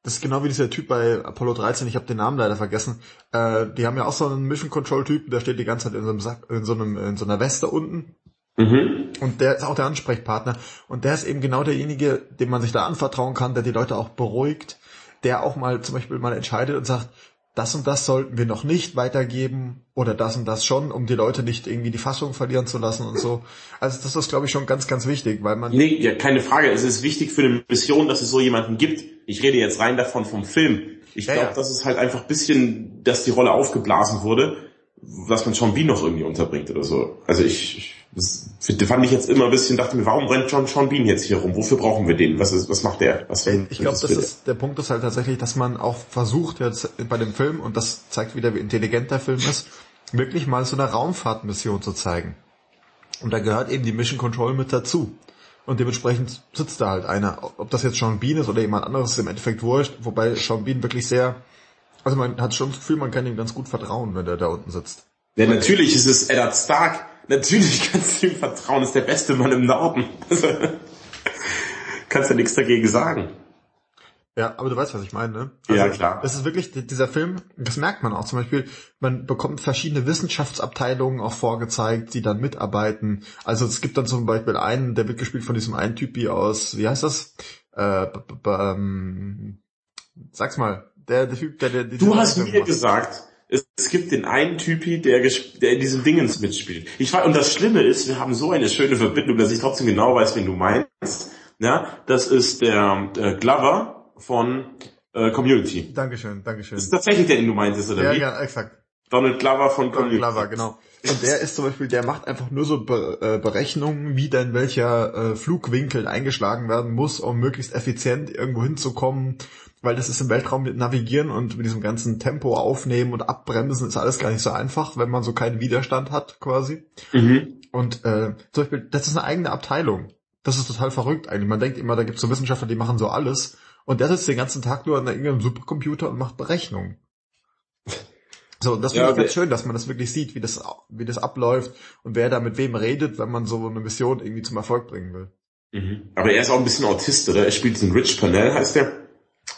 [SPEAKER 1] das ist genau wie dieser Typ bei Apollo 13, ich habe den Namen leider vergessen. Äh, die haben ja auch so einen Mission Control Typen, der steht die ganze Zeit in so einem Sack, in so einem, in so einer Weste unten Mhm. Und der ist auch der Ansprechpartner. Und der ist eben genau derjenige, dem man sich da anvertrauen kann, der die Leute auch beruhigt, der auch mal zum Beispiel mal entscheidet und sagt, das und das sollten wir noch nicht weitergeben oder das und das schon, um die Leute nicht irgendwie die Fassung verlieren zu lassen und so. Also das ist, glaube ich, schon ganz, ganz wichtig, weil man...
[SPEAKER 2] Nee, ja, keine Frage. Es ist wichtig für eine Mission, dass es so jemanden gibt. Ich rede jetzt rein davon vom Film. Ich ja, glaube, ja. das ist halt einfach bisschen, dass die Rolle aufgeblasen wurde, was man schon wie noch irgendwie unterbringt oder so. Also ich, ich das fand ich jetzt immer ein bisschen, dachte mir, warum rennt John Sean Bean jetzt hier rum? Wofür brauchen wir den? Was, ist, was macht der? Was,
[SPEAKER 1] ich glaube, das ist, der Punkt ist halt tatsächlich, dass man auch versucht jetzt bei dem Film, und das zeigt wieder, wie intelligent der Film ist, wirklich mal so eine Raumfahrtmission zu zeigen. Und da gehört eben die Mission Control mit dazu. Und dementsprechend sitzt da halt einer. Ob das jetzt Sean Bean ist oder jemand anderes, ist im Endeffekt wurscht. Wobei Sean Bean wirklich sehr, also man hat schon das Gefühl, man kann ihm ganz gut vertrauen, wenn er da unten sitzt.
[SPEAKER 2] Ja, natürlich ist es Eddard Stark. Natürlich kannst du ihm vertrauen, ist der beste Mann im Norden. Also, kannst ja nichts dagegen sagen.
[SPEAKER 1] Ja, aber du weißt, was ich meine, ne?
[SPEAKER 2] ja, klar.
[SPEAKER 1] Das ist wirklich, dieser Film, das merkt man auch zum Beispiel, man bekommt verschiedene Wissenschaftsabteilungen auch vorgezeigt, die dann mitarbeiten. Also es gibt dann zum Beispiel einen, der wird gespielt von diesem einen Typi aus, wie heißt das? Äh, b -b -b ähm, sag's mal, der, der Typ, der, der, der
[SPEAKER 2] Du hast mir macht. gesagt, es, gibt den einen Typi, der, der in diesem Dingens mitspielt. Ich weiß, und das Schlimme ist, wir haben so eine schöne Verbindung, dass ich trotzdem genau weiß, wen du meinst. Ja, das ist der, der Glover, von äh, Community.
[SPEAKER 1] Dankeschön, Dankeschön.
[SPEAKER 2] Das ist tatsächlich der, den du meintest, oder
[SPEAKER 1] ja,
[SPEAKER 2] wie?
[SPEAKER 1] Ja, exakt.
[SPEAKER 2] Donald Glover von
[SPEAKER 1] Community. Donald Glover, genau. Und der ist zum Beispiel, der macht einfach nur so Be äh, Berechnungen, wie denn welcher äh, Flugwinkel eingeschlagen werden muss, um möglichst effizient irgendwo hinzukommen, weil das ist im Weltraum mit Navigieren und mit diesem ganzen Tempo aufnehmen und abbremsen ist alles gar nicht so einfach, wenn man so keinen Widerstand hat quasi.
[SPEAKER 2] Mhm.
[SPEAKER 1] Und äh, zum Beispiel, das ist eine eigene Abteilung. Das ist total verrückt eigentlich. Man denkt immer, da gibt es so Wissenschaftler, die machen so alles. Und der sitzt den ganzen Tag nur an irgendeinem Supercomputer und macht Berechnungen. So, und das finde ja, ich ganz schön, dass man das wirklich sieht, wie das, wie das abläuft und wer da mit wem redet, wenn man so eine Mission irgendwie zum Erfolg bringen will.
[SPEAKER 2] Mhm. Aber er ist auch ein bisschen Autist, oder? Er spielt diesen Rich Pernell, heißt der.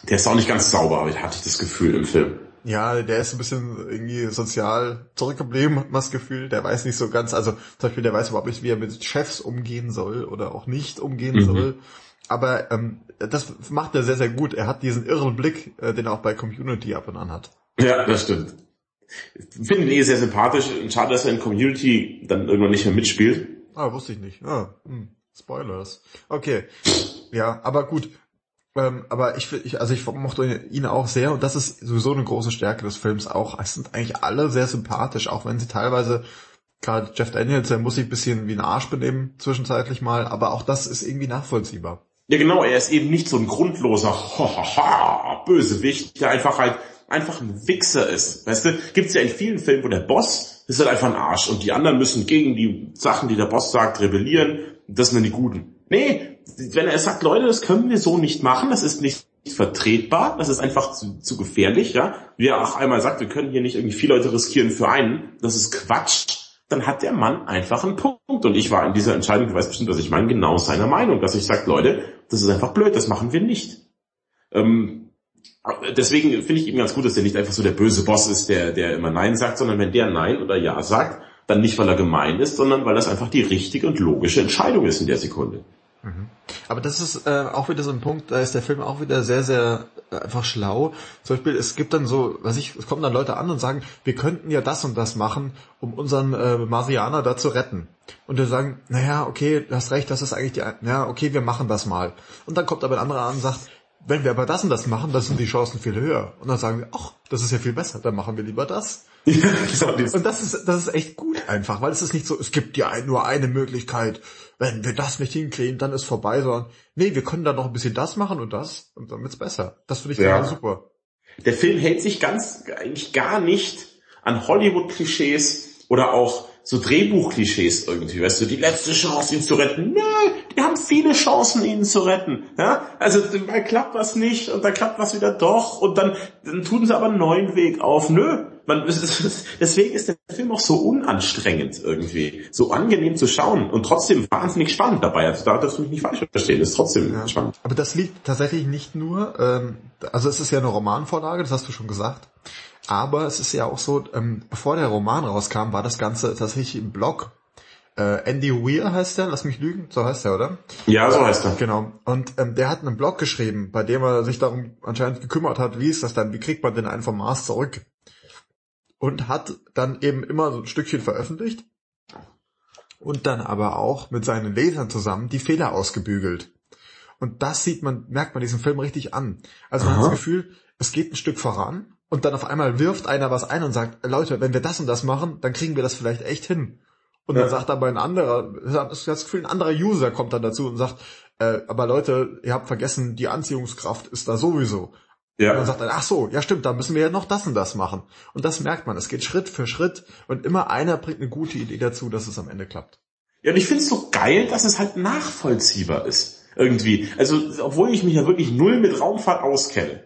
[SPEAKER 2] Der ist auch nicht ganz sauber, aber hatte ich das Gefühl im Film.
[SPEAKER 1] Ja, der ist ein bisschen irgendwie sozial zurückgeblieben, hat man das Gefühl. Der weiß nicht so ganz, also zum Beispiel, der weiß überhaupt nicht, wie er mit Chefs umgehen soll oder auch nicht umgehen mhm. soll. Aber ähm, das macht er sehr, sehr gut. Er hat diesen irren Blick, äh, den er auch bei Community ab und an hat.
[SPEAKER 2] Ja, das stimmt. Ich finde ihn eh sehr sympathisch. Schade, dass er in Community dann irgendwann nicht mehr mitspielt.
[SPEAKER 1] Ah, wusste ich nicht. Ah, hm. Spoilers. Okay. Ja, aber gut. Ähm, aber ich, ich, also ich mochte ihn auch sehr und das ist sowieso eine große Stärke des Films auch. Es sind eigentlich alle sehr sympathisch, auch wenn sie teilweise gerade Jeff Daniels, der muss sich ein bisschen wie ein Arsch benehmen zwischenzeitlich mal, aber auch das ist irgendwie nachvollziehbar.
[SPEAKER 2] Ja genau, er ist eben nicht so ein grundloser Bösewicht, der einfach halt einfach ein Wichser ist. Weißt du, gibt's ja in vielen Filmen, wo der Boss ist halt einfach ein Arsch und die anderen müssen gegen die Sachen, die der Boss sagt, rebellieren. Das sind dann die Guten. Nee, wenn er sagt, Leute, das können wir so nicht machen, das ist nicht vertretbar, das ist einfach zu, zu gefährlich, ja. Wie er auch einmal sagt, wir können hier nicht irgendwie vier Leute riskieren für einen, das ist Quatsch dann hat der Mann einfach einen Punkt. Und ich war in dieser Entscheidung, du weißt bestimmt, was ich meine, genau seiner Meinung, dass ich sage, Leute, das ist einfach blöd, das machen wir nicht. Ähm, deswegen finde ich eben ganz gut, dass der nicht einfach so der böse Boss ist, der, der immer Nein sagt, sondern wenn der Nein oder Ja sagt, dann nicht, weil er gemein ist, sondern weil das einfach die richtige und logische Entscheidung ist in der Sekunde.
[SPEAKER 1] Mhm. Aber das ist äh, auch wieder so ein Punkt, da ist der Film auch wieder sehr, sehr äh, einfach schlau. Zum Beispiel, es gibt dann so, was ich, es kommen dann Leute an und sagen, wir könnten ja das und das machen, um unseren äh, Marianer da zu retten. Und wir sagen, naja, okay, du hast recht, das ist eigentlich die, ja, okay, wir machen das mal. Und dann kommt aber ein anderer an und sagt, wenn wir aber das und das machen, dann sind die Chancen viel höher. Und dann sagen wir, ach, das ist ja viel besser, dann machen wir lieber das. Ja, und das ist, das ist echt gut einfach, weil es ist nicht so, es gibt ja nur eine Möglichkeit wenn wir das nicht hinkriegen, dann ist vorbei, sondern nee, wir können da noch ein bisschen das machen und das und dann wird's besser. Das finde ich ja. super.
[SPEAKER 2] Der Film hält sich ganz eigentlich gar nicht an Hollywood-Klischees oder auch so Drehbuch-Klischees irgendwie, weißt du, die letzte Chance, ihn zu retten. Nö, die haben viele Chancen, ihn zu retten. Ja? Also mal klappt was nicht und dann klappt was wieder doch und dann, dann tun sie aber einen neuen Weg auf. Nö, man, deswegen ist der Film auch so unanstrengend irgendwie, so angenehm zu schauen und trotzdem wahnsinnig spannend dabei. Also da darfst du mich nicht falsch verstehen, ist trotzdem ja. spannend.
[SPEAKER 1] Aber das liegt tatsächlich nicht nur, ähm, also es ist ja eine Romanvorlage, das hast du schon gesagt. Aber es ist ja auch so, ähm, bevor der Roman rauskam, war das Ganze tatsächlich im Blog. Äh, Andy Weir heißt der, lass mich lügen, so heißt er, oder?
[SPEAKER 2] Ja, so heißt er.
[SPEAKER 1] Genau. Und ähm, der hat einen Blog geschrieben, bei dem er sich darum anscheinend gekümmert hat, wie ist das dann, wie kriegt man denn einen vom Mars zurück? und hat dann eben immer so ein Stückchen veröffentlicht und dann aber auch mit seinen Lesern zusammen die Fehler ausgebügelt. Und das sieht man, merkt man diesen Film richtig an. Also man Aha. hat das Gefühl, es geht ein Stück voran und dann auf einmal wirft einer was ein und sagt, Leute, wenn wir das und das machen, dann kriegen wir das vielleicht echt hin. Und ja. dann sagt aber ein anderer, das Gefühl, ein anderer User kommt dann dazu und sagt, äh, aber Leute, ihr habt vergessen, die Anziehungskraft ist da sowieso. Ja. Und dann sagt er, ach so, ja stimmt, da müssen wir ja noch das und das machen. Und das merkt man, es geht Schritt für Schritt und immer einer bringt eine gute Idee dazu, dass es am Ende klappt.
[SPEAKER 2] Ja, und ich finde es so geil, dass es halt nachvollziehbar ist. Irgendwie. Also, obwohl ich mich ja wirklich null mit Raumfahrt auskenne.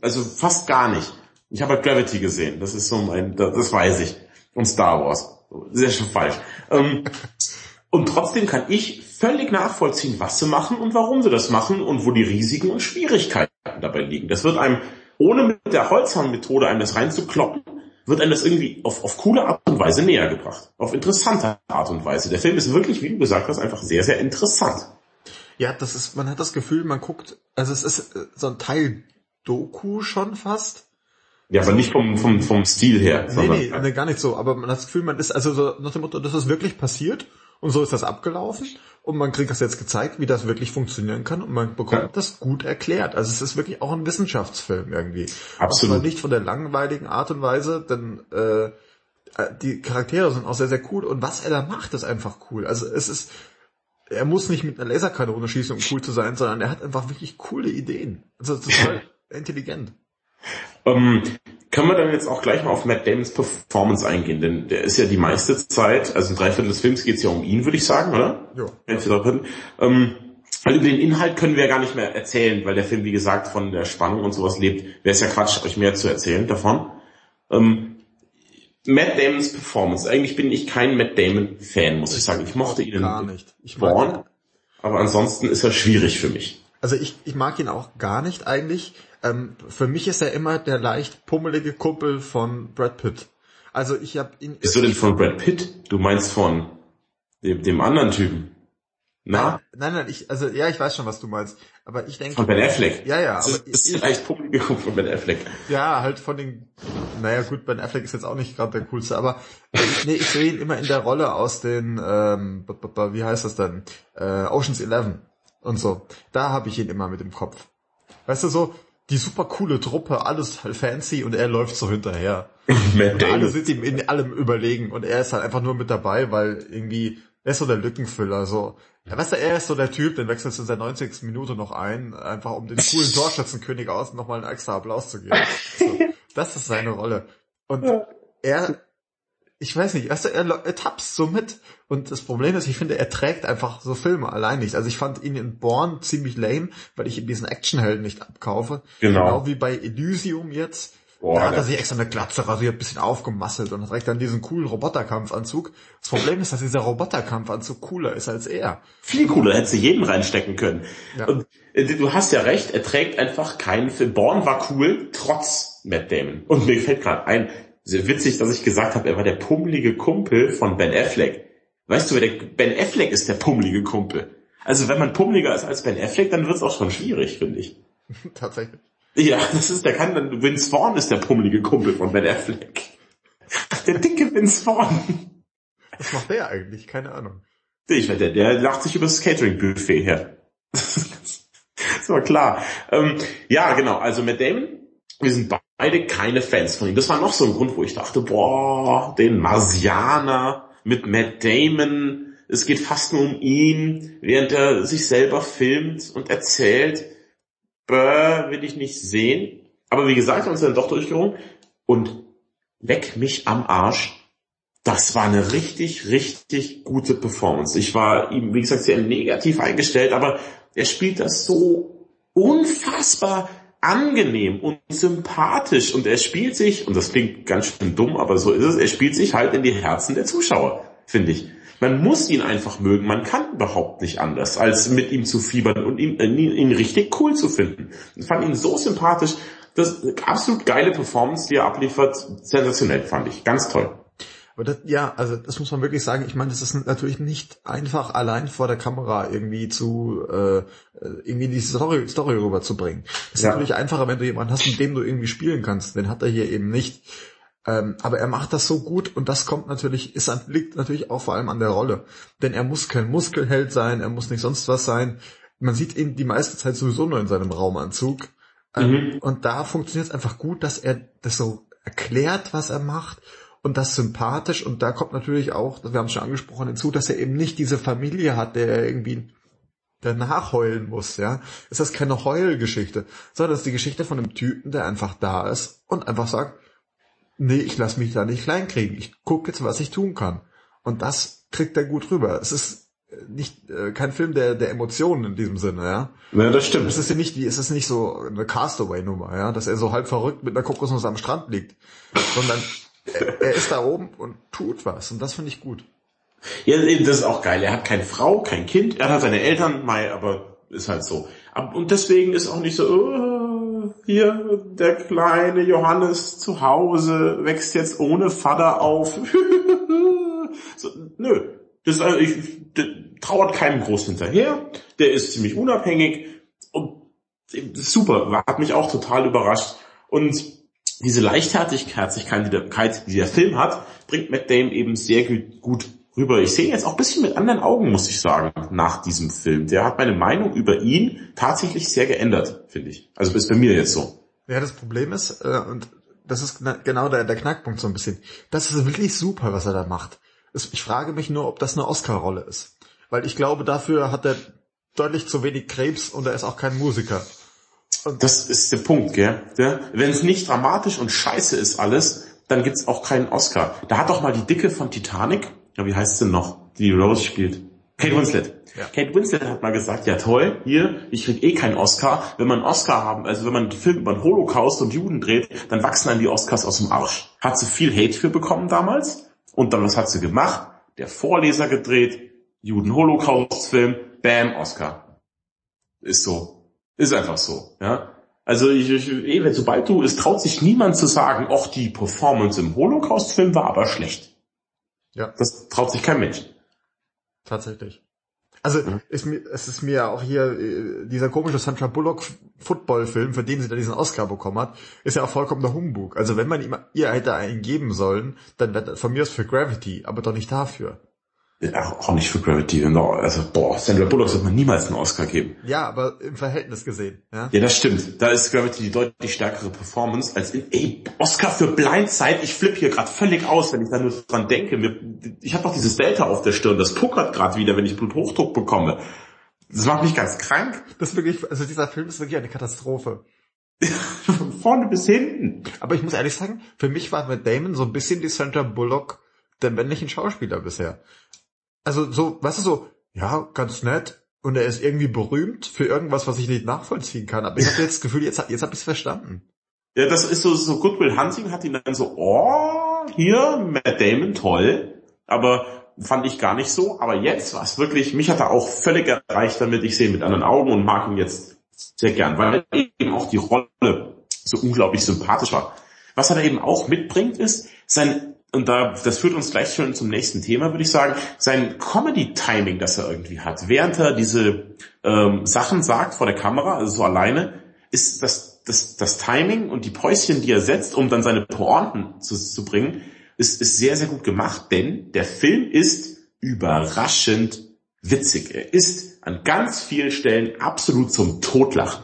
[SPEAKER 2] Also fast gar nicht. Ich habe halt Gravity gesehen. Das ist so mein, das weiß ich. Und Star Wars. Sehr schon falsch. Ähm, und trotzdem kann ich völlig nachvollziehen, was sie machen und warum sie das machen und wo die Risiken und Schwierigkeiten dabei liegen. Das wird einem, ohne mit der Holzhornmethode einem das reinzukloppen, wird einem das irgendwie auf, auf coole Art und Weise näher gebracht. Auf interessante Art und Weise. Der Film ist wirklich, wie du gesagt hast, einfach sehr, sehr interessant.
[SPEAKER 1] Ja, das ist, man hat das Gefühl, man guckt, also es ist äh, so ein Teil Doku schon fast.
[SPEAKER 2] Ja, aber nicht vom, vom, vom Stil her.
[SPEAKER 1] Nee, nee, nee, gar nicht so. Aber man hat das Gefühl, man ist also so nach dem Motto, das ist wirklich passiert und so ist das abgelaufen und man kriegt das jetzt gezeigt, wie das wirklich funktionieren kann und man bekommt ja. das gut erklärt. Also es ist wirklich auch ein Wissenschaftsfilm irgendwie.
[SPEAKER 2] Absolut.
[SPEAKER 1] Auch nicht von der langweiligen Art und Weise, denn äh, die Charaktere sind auch sehr, sehr cool und was er da macht, ist einfach cool. Also es ist, er muss nicht mit einer Laserkanone schießen, um cool zu sein, sondern er hat einfach wirklich coole Ideen. Also total intelligent.
[SPEAKER 2] Ähm, können wir dann jetzt auch gleich mal auf Matt Damons Performance eingehen, denn der ist ja die meiste Zeit, also ein Dreiviertel des Films geht es ja um ihn, würde ich sagen, oder?
[SPEAKER 1] Ja.
[SPEAKER 2] Ähm, über den Inhalt können wir ja gar nicht mehr erzählen, weil der Film, wie gesagt, von der Spannung und sowas lebt. Wäre es ja Quatsch, euch mehr zu erzählen davon. Ähm, Matt Damons Performance. Eigentlich bin ich kein Matt Damon-Fan, muss ich sagen. Ich mochte ihn
[SPEAKER 1] gar nicht. Ich
[SPEAKER 2] Born, aber ansonsten ist er schwierig für mich.
[SPEAKER 1] Also ich, ich mag ihn auch gar nicht eigentlich. Ähm, für mich ist er immer der leicht pummelige Kumpel von Brad Pitt. Also ich habe ihn.
[SPEAKER 2] Wieso denn von Brad Pitt? Du meinst von dem, dem anderen Typen?
[SPEAKER 1] Na? Nein, nein, ich, also ja, ich weiß schon, was du meinst. Aber ich denke.
[SPEAKER 2] Von Ben Affleck.
[SPEAKER 1] Ja, ja.
[SPEAKER 2] Das ist, aber ist ich, leicht pummelige Kumpel von Ben Affleck.
[SPEAKER 1] Ja, halt von den. Naja, gut, Ben Affleck ist jetzt auch nicht gerade der coolste, aber ich, nee, ich sehe ihn immer in der Rolle aus den, ähm, wie heißt das denn? Äh, Oceans 11 und so. Da habe ich ihn immer mit im Kopf. Weißt du so, die super coole Truppe, alles halt fancy und er läuft so hinterher. und alle sind ihm in allem überlegen und er ist halt einfach nur mit dabei, weil irgendwie, er ist so der Lückenfüller, so. Ja, weißt du, er ist so der Typ, den wechselst du in der 90. Minute noch ein, einfach um den coolen Torschützenkönig aus nochmal einen extra Applaus zu geben. So, das ist seine Rolle. Und er ich weiß nicht, weißt du, er, er tapst so mit. Und das Problem ist, ich finde, er trägt einfach so Filme allein nicht. Also ich fand ihn in Born ziemlich lame, weil ich ihm diesen Actionhelden nicht abkaufe.
[SPEAKER 2] Genau.
[SPEAKER 1] Genau wie bei Elysium jetzt.
[SPEAKER 2] Boah,
[SPEAKER 1] da hat er sich extra eine Glatze rasiert, ein bisschen aufgemasselt und hat direkt dann diesen coolen Roboterkampfanzug. Das Problem ist, dass dieser Roboterkampfanzug cooler ist als er.
[SPEAKER 2] Viel cooler, hätte sie jeden reinstecken können. Ja. Und äh, du hast ja recht, er trägt einfach keinen Film. Born war cool, trotz Matt Damon. Und mir fällt gerade ein, sehr witzig, dass ich gesagt habe, er war der pummelige Kumpel von Ben Affleck. Weißt du, wer der Ben Affleck ist der pummelige Kumpel. Also wenn man pummeliger ist als Ben Affleck, dann wird's auch schon schwierig, finde ich.
[SPEAKER 1] Tatsächlich.
[SPEAKER 2] Ja, das ist, der kann dann, Vince Vaughn ist der pummelige Kumpel von Ben Affleck. Der dicke Vince Vaughn.
[SPEAKER 1] Was macht der eigentlich? Keine Ahnung.
[SPEAKER 2] Ich wette, der lacht sich über das Catering-Buffet her. so klar. Ähm, ja, genau. Also mit Damon, wir sind beide keine Fans von ihm. Das war noch so ein Grund, wo ich dachte, boah, den Marsianer mit Matt Damon, es geht fast nur um ihn, während er sich selber filmt und erzählt, bäh, will ich nicht sehen. Aber wie gesagt, haben uns dann doch durchgerungen und weg mich am Arsch. Das war eine richtig, richtig gute Performance. Ich war ihm, wie gesagt, sehr negativ eingestellt, aber er spielt das so unfassbar angenehm und sympathisch und er spielt sich, und das klingt ganz schön dumm, aber so ist es, er spielt sich halt in die Herzen der Zuschauer, finde ich. Man muss ihn einfach mögen, man kann überhaupt nicht anders, als mit ihm zu fiebern und ihn, ihn, ihn richtig cool zu finden. Ich fand ihn so sympathisch, das absolut geile Performance, die er abliefert, sensationell fand ich, ganz toll.
[SPEAKER 1] Aber das, ja, also das muss man wirklich sagen. Ich meine, das ist natürlich nicht einfach allein vor der Kamera irgendwie zu äh, irgendwie die Story, Story rüberzubringen. Es ist ja. natürlich einfacher, wenn du jemanden hast, mit dem du irgendwie spielen kannst. Den hat er hier eben nicht. Ähm, aber er macht das so gut und das kommt natürlich, ist liegt natürlich auch vor allem an der Rolle. Denn er muss kein Muskelheld sein, er muss nicht sonst was sein. Man sieht ihn die meiste Zeit sowieso nur in seinem Raumanzug. Ähm, mhm. Und da funktioniert es einfach gut, dass er das so erklärt, was er macht und das sympathisch und da kommt natürlich auch, wir haben es schon angesprochen, hinzu, dass er eben nicht diese Familie hat, der er irgendwie danach heulen muss, ja. Es ist keine Heulgeschichte, sondern es ist die Geschichte von einem Typen, der einfach da ist und einfach sagt, nee, ich lass mich da nicht kleinkriegen. Ich gucke jetzt, was ich tun kann. Und das kriegt er gut rüber. Es ist nicht äh, kein Film der der Emotionen in diesem Sinne, ja.
[SPEAKER 2] Ja, das stimmt.
[SPEAKER 1] Es ist ja nicht wie es ist nicht so eine Castaway-Nummer, ja, dass er so halb verrückt mit einer Kokosnuss am Strand liegt, sondern er, ist da oben und tut was und das finde ich gut.
[SPEAKER 2] Ja, das ist auch geil. Er hat keine Frau, kein Kind, er hat seine Eltern, Mai, aber ist halt so. Und deswegen ist auch nicht so, oh, hier, der kleine Johannes zu Hause wächst jetzt ohne Vater auf. so, nö. Das ist, also, ich, der trauert keinem groß hinterher. Der ist ziemlich unabhängig und super, hat mich auch total überrascht. Und diese Leichtherzigkeit, die der Film hat, bringt Matt Damon eben sehr gut rüber. Ich sehe jetzt auch ein bisschen mit anderen Augen, muss ich sagen, nach diesem Film. Der hat meine Meinung über ihn tatsächlich sehr geändert, finde ich. Also ist bei mir jetzt so.
[SPEAKER 1] Ja, das Problem ist, äh, und das ist genau der, der Knackpunkt so ein bisschen, das ist wirklich super, was er da macht. Ich frage mich nur, ob das eine Oscar-Rolle ist. Weil ich glaube, dafür hat er deutlich zu wenig Krebs und er ist auch kein Musiker.
[SPEAKER 2] Das ist der Punkt, gell? Ja? Wenn es nicht dramatisch und scheiße ist alles, dann gibt's auch keinen Oscar. Da hat doch mal die Dicke von Titanic, ja, wie heißt sie noch, die Rose spielt? Kate Winslet. Ja. Kate Winslet hat mal gesagt, ja toll, hier, ich krieg eh keinen Oscar. Wenn man einen Oscar haben, also wenn man einen Film über den Holocaust und Juden dreht, dann wachsen dann die Oscars aus dem Arsch. Hat sie viel Hate für bekommen damals? Und dann, was hat sie gemacht? Der Vorleser gedreht, Juden-Holocaust-Film, bam, Oscar. Ist so. Ist einfach so, ja. Also ich, ich, eh, sobald du, es traut sich niemand zu sagen, ach, die Performance im Holocaust-Film war aber schlecht. Ja. Das traut sich kein Mensch.
[SPEAKER 1] Tatsächlich. Also mhm. ist mir, es ist mir auch hier äh, dieser komische Sandra Bullock Football-Film, für den sie da diesen Oscar bekommen hat, ist ja auch vollkommener Humbug. Also wenn man ihm ihr hätte einen geben sollen, dann wäre von mir aus für Gravity, aber doch nicht dafür.
[SPEAKER 2] Auch nicht für Gravity. Also, boah, Sandra Bullock sollte man niemals einen Oscar geben.
[SPEAKER 1] Ja, aber im Verhältnis gesehen. Ja,
[SPEAKER 2] ja das stimmt. Da ist Gravity die deutlich stärkere Performance als in, ey, Oscar für Blindside. Ich flippe hier gerade völlig aus, wenn ich da nur dran denke. Mir, ich habe doch dieses Delta auf der Stirn. Das puckert gerade wieder, wenn ich Bluthochdruck bekomme. Das macht mich ganz krank.
[SPEAKER 1] Das ist wirklich, also dieser Film ist wirklich eine Katastrophe.
[SPEAKER 2] Von vorne bis hinten.
[SPEAKER 1] Aber ich muss ehrlich sagen, für mich war mit Damon so ein bisschen die Sandra Bullock der männlichen Schauspieler bisher also so, weißt du so, ja, ganz nett. Und er ist irgendwie berühmt für irgendwas, was ich nicht nachvollziehen kann. Aber ich habe jetzt das Gefühl, jetzt, jetzt habe ich es verstanden.
[SPEAKER 2] Ja, das ist so, so Goodwill Hunting hat ihn dann so, oh, hier, Matt Damon, toll. Aber fand ich gar nicht so. Aber jetzt war es wirklich, mich hat er auch völlig erreicht damit. Ich sehe ihn mit anderen Augen und mag ihn jetzt sehr gern, weil eben auch die Rolle so unglaublich sympathisch war. Was er eben auch mitbringt, ist sein und da, das führt uns gleich schon zum nächsten Thema, würde ich sagen, sein Comedy-Timing, das er irgendwie hat, während er diese ähm, Sachen sagt vor der Kamera, also so alleine, ist das, das, das Timing und die Päuschen, die er setzt, um dann seine Pointen zu, zu bringen, ist, ist sehr, sehr gut gemacht, denn der Film ist überraschend witzig. Er ist an ganz vielen Stellen absolut zum Totlachen.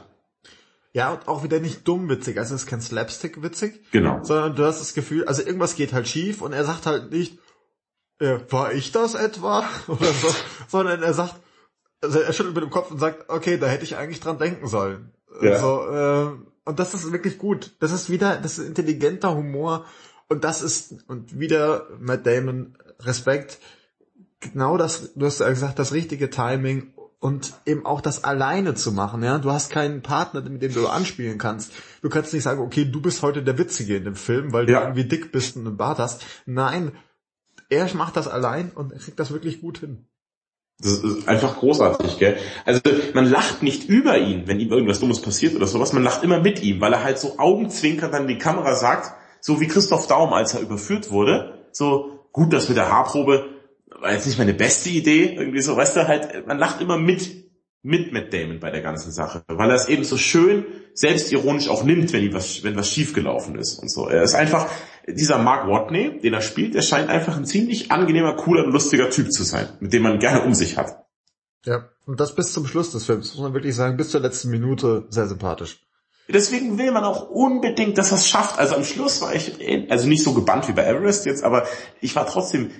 [SPEAKER 1] Ja, und auch wieder nicht dumm witzig, also es ist kein Slapstick witzig.
[SPEAKER 2] Genau.
[SPEAKER 1] Sondern du hast das Gefühl, also irgendwas geht halt schief und er sagt halt nicht, äh, war ich das etwa? Oder so, sondern er sagt, also er schüttelt mit dem Kopf und sagt, okay, da hätte ich eigentlich dran denken sollen. Ja. Also, äh, und das ist wirklich gut. Das ist wieder, das ist intelligenter Humor und das ist, und wieder Matt Damon, Respekt, genau das, du hast gesagt, das richtige Timing und eben auch das alleine zu machen, ja. Du hast keinen Partner, mit dem du anspielen kannst. Du kannst nicht sagen, okay, du bist heute der Witzige in dem Film, weil ja. du irgendwie dick bist und einen Bart hast. Nein, er macht das allein und er kriegt das wirklich gut hin.
[SPEAKER 2] Das ist einfach großartig, gell? Also man lacht nicht über ihn, wenn ihm irgendwas Dummes passiert oder sowas, man lacht immer mit ihm, weil er halt so Augenzwinkern dann die Kamera sagt, so wie Christoph Daum, als er überführt wurde, so gut, das mit der Haarprobe, war jetzt nicht meine beste Idee, irgendwie so, weißt du, halt, man lacht immer mit, mit Matt Damon bei der ganzen Sache, weil er es eben so schön selbstironisch auch nimmt, wenn was, wenn was schiefgelaufen ist und so. Er ist einfach, dieser Mark Watney, den er spielt, der scheint einfach ein ziemlich angenehmer, cooler und lustiger Typ zu sein, mit dem man gerne um sich hat.
[SPEAKER 1] Ja, und das bis zum Schluss des Films, muss man wirklich sagen, bis zur letzten Minute sehr sympathisch.
[SPEAKER 2] Deswegen will man auch unbedingt, dass er es schafft. Also am Schluss war ich, also nicht so gebannt wie bei Everest jetzt, aber ich war trotzdem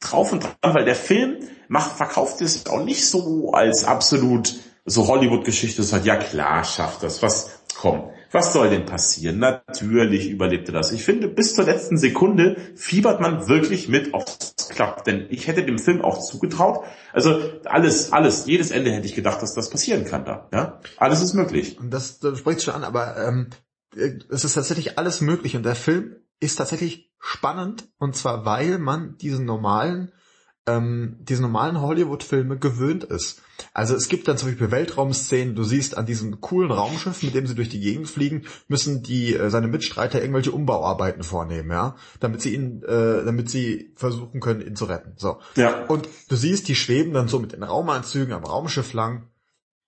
[SPEAKER 2] drauf und dran, weil der Film macht, verkauft es auch nicht so als absolut so Hollywood-Geschichte, halt, ja klar, schafft das, was, komm. Was soll denn passieren? Natürlich überlebte das. Ich finde, bis zur letzten Sekunde fiebert man wirklich mit, ob es klappt. Denn ich hätte dem Film auch zugetraut. Also alles, alles, jedes Ende hätte ich gedacht, dass das passieren kann da. Ja, alles ist möglich.
[SPEAKER 1] Und das, das spricht schon an, aber ähm, es ist tatsächlich alles möglich und der Film ist tatsächlich spannend und zwar weil man diesen normalen ähm, diese normalen Hollywood-Filme gewöhnt ist. Also es gibt dann zum Beispiel Weltraumszenen, du siehst an diesem coolen Raumschiff, mit dem sie durch die Gegend fliegen, müssen die äh, seine Mitstreiter irgendwelche Umbauarbeiten vornehmen, ja, damit sie ihn, äh, damit sie versuchen können, ihn zu retten. So.
[SPEAKER 2] Ja.
[SPEAKER 1] Und du siehst, die schweben dann so mit den Raumanzügen am Raumschiff lang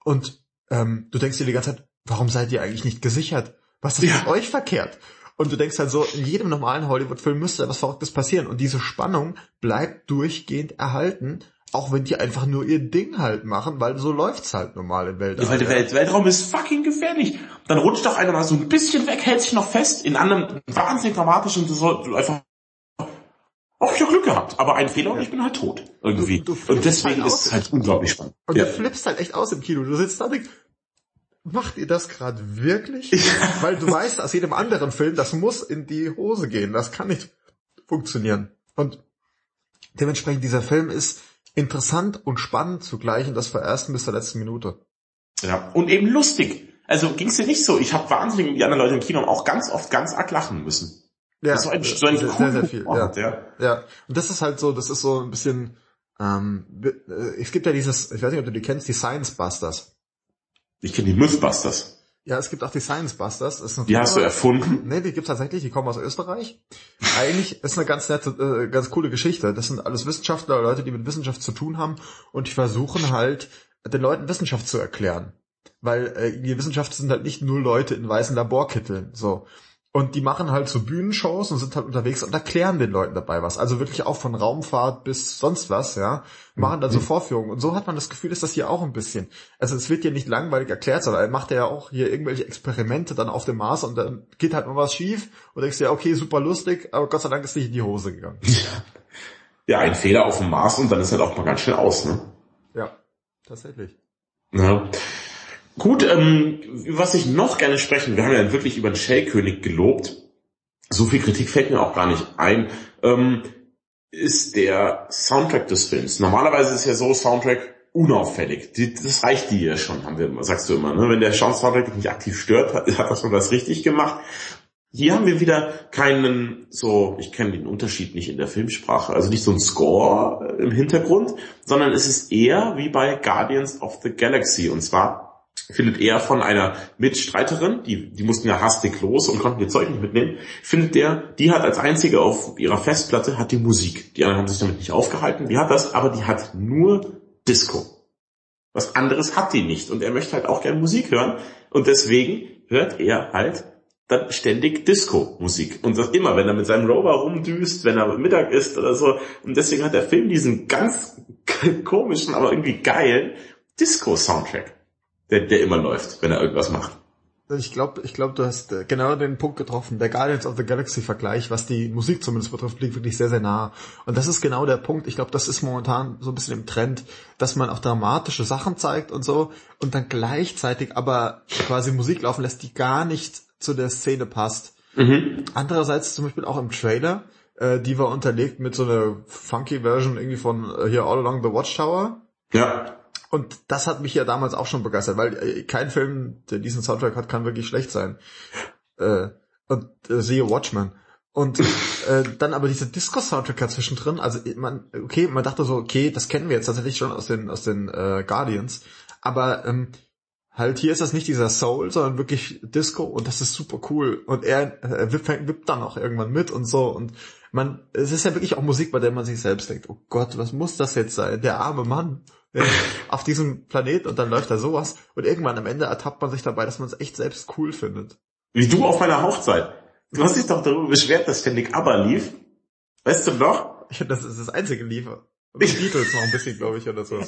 [SPEAKER 1] und ähm, du denkst dir die ganze Zeit, warum seid ihr eigentlich nicht gesichert? Was ist
[SPEAKER 2] Ja.
[SPEAKER 1] mit euch verkehrt? Und du denkst halt so, in jedem normalen Hollywood-Film müsste was Verrücktes passieren. Und diese Spannung bleibt durchgehend erhalten, auch wenn die einfach nur ihr Ding halt machen, weil so läuft's halt normal im.
[SPEAKER 2] Ja, weil der Welt, Weltraum ist fucking gefährlich. Dann rutscht doch einer mal so ein bisschen weg, hält sich noch fest, in anderem wahnsinnig dramatisch und du soll einfach auch ich hab Glück gehabt, aber ein Fehler und ich bin halt tot. Irgendwie.
[SPEAKER 1] Du- du
[SPEAKER 2] und deswegen
[SPEAKER 1] halt
[SPEAKER 2] ist es halt unglaublich spannend.
[SPEAKER 1] Und
[SPEAKER 2] Ja.
[SPEAKER 1] du flippst halt echt aus im Kino. Du sitzt da und denkst, macht ihr das gerade wirklich? Weil du weißt aus jedem anderen Film, das muss in die Hose gehen. Das kann nicht funktionieren. Und dementsprechend dieser Film ist interessant und spannend zugleich und das von der ersten bis zur letzten Minute.
[SPEAKER 2] Ja. Und eben lustig. Also ging's dir nicht so. Ich habe wahnsinnig, die anderen Leute im Kino auch ganz oft ganz arg lachen müssen.
[SPEAKER 1] Ja,
[SPEAKER 2] das war ein, so ein
[SPEAKER 1] sehr, sehr, sehr viel.
[SPEAKER 2] Humor,
[SPEAKER 1] Ja.
[SPEAKER 2] ja.
[SPEAKER 1] ja, und das ist halt so, das ist so ein bisschen, ähm, äh, es gibt ja dieses, ich weiß nicht, ob du die kennst, die Science Busters.
[SPEAKER 2] Ich kenne die Mythbusters.
[SPEAKER 1] Ja, es gibt auch die Science Busters.
[SPEAKER 2] Die hast du erfunden?
[SPEAKER 1] Nee, die gibt's tatsächlich, die kommen aus Österreich. Eigentlich ist eine ganz nette, äh, ganz coole Geschichte. Das sind alles Wissenschaftler, Leute, die mit Wissenschaft zu tun haben und die versuchen halt, den Leuten Wissenschaft zu erklären. Weil äh, die Wissenschaft sind halt nicht nur Leute in weißen Laborkitteln. So. Und die machen halt so Bühnenshows und sind halt unterwegs und erklären den Leuten dabei was. Also wirklich auch von Raumfahrt bis sonst was, ja. Machen dann so Vorführungen. Und so hat man das Gefühl, ist das hier auch ein bisschen. Also es wird hier nicht langweilig erklärt, sondern er macht ja auch hier irgendwelche Experimente dann auf dem Mars und dann geht halt mal was schief und denkst dir, ja, okay, super lustig, aber Gott sei Dank ist nicht in die Hose gegangen.
[SPEAKER 2] Ja, ein Fehler auf dem Mars und dann ist halt auch mal ganz schnell aus, ne?
[SPEAKER 1] Ja, tatsächlich.
[SPEAKER 2] Ja. Gut, ähm, was ich noch gerne sprechen, wir haben ja wirklich über den Shellkönig gelobt. So viel Kritik fällt mir auch gar nicht ein. Ähm, ist der Soundtrack des Films. Normalerweise ist ja so Soundtrack unauffällig. Die, das reicht dir ja schon, haben wir sagst du immer. Ne? Wenn der Soundtrack dich nicht aktiv stört, hat, hat das schon was richtig gemacht. Hier haben wir wieder keinen, so, ich kenne den Unterschied nicht in der Filmsprache, also nicht so ein Score im Hintergrund, sondern es ist eher wie bei Guardians of the Galaxy. Und zwar findet er von einer Mitstreiterin, die, die mussten ja hastig los und konnten ihr Zeug nicht mitnehmen, findet der, die hat als einzige auf ihrer Festplatte, hat die Musik. Die anderen haben sich damit nicht aufgehalten, die hat das, aber die hat nur Disco. Was anderes hat die nicht. Und er möchte halt auch gerne Musik hören. Und deswegen hört er halt dann ständig Disco-Musik. Und das immer, wenn er mit seinem Rover rumdüst, wenn er Mittag isst oder so. Und deswegen hat der Film diesen ganz komischen, aber irgendwie geilen Disco-Soundtrack, der, der immer läuft, wenn er irgendwas macht.
[SPEAKER 1] Ich glaube, ich glaube, du hast äh, genau den Punkt getroffen. Der Guardians of the Galaxy Vergleich, was die Musik zumindest betrifft, liegt wirklich sehr, sehr nah. Und das ist genau der Punkt. Ich glaube, das ist momentan so ein bisschen im Trend, dass man auch dramatische Sachen zeigt und so und dann gleichzeitig aber quasi Musik laufen lässt, die gar nicht zu der Szene passt.
[SPEAKER 2] Mhm.
[SPEAKER 1] Andererseits zum Beispiel auch im Trailer, äh, die war unterlegt mit so einer funky Version irgendwie von äh, hier All Along the Watchtower.
[SPEAKER 2] Ja.
[SPEAKER 1] Und das hat mich ja damals auch schon begeistert, weil äh, kein Film, der diesen Soundtrack hat, kann wirklich schlecht sein. Äh, und äh, siehe Watchmen. Und äh, dann aber diese Disco-Soundtrack dazwischen drin, also man, okay, man dachte so, okay, das kennen wir jetzt tatsächlich schon aus den, aus den äh, Guardians, aber ähm, halt hier ist das nicht dieser Soul, sondern wirklich Disco und das ist super cool. Und er, er wippt, wippt dann auch irgendwann mit und so und man, es ist ja wirklich auch Musik, bei der man sich selbst denkt, oh Gott, was muss das jetzt sein? Der arme Mann auf diesem Planeten und dann läuft da sowas und irgendwann am Ende ertappt man sich dabei, dass man es echt selbst cool findet.
[SPEAKER 2] Wie du auf meiner Hochzeit. Du hast dich doch darüber beschwert, dass ständig ABBA lief. Weißt du noch?
[SPEAKER 1] Ja, das ist das einzige Liefer. Die Beatles noch ein bisschen, glaube ich, oder so.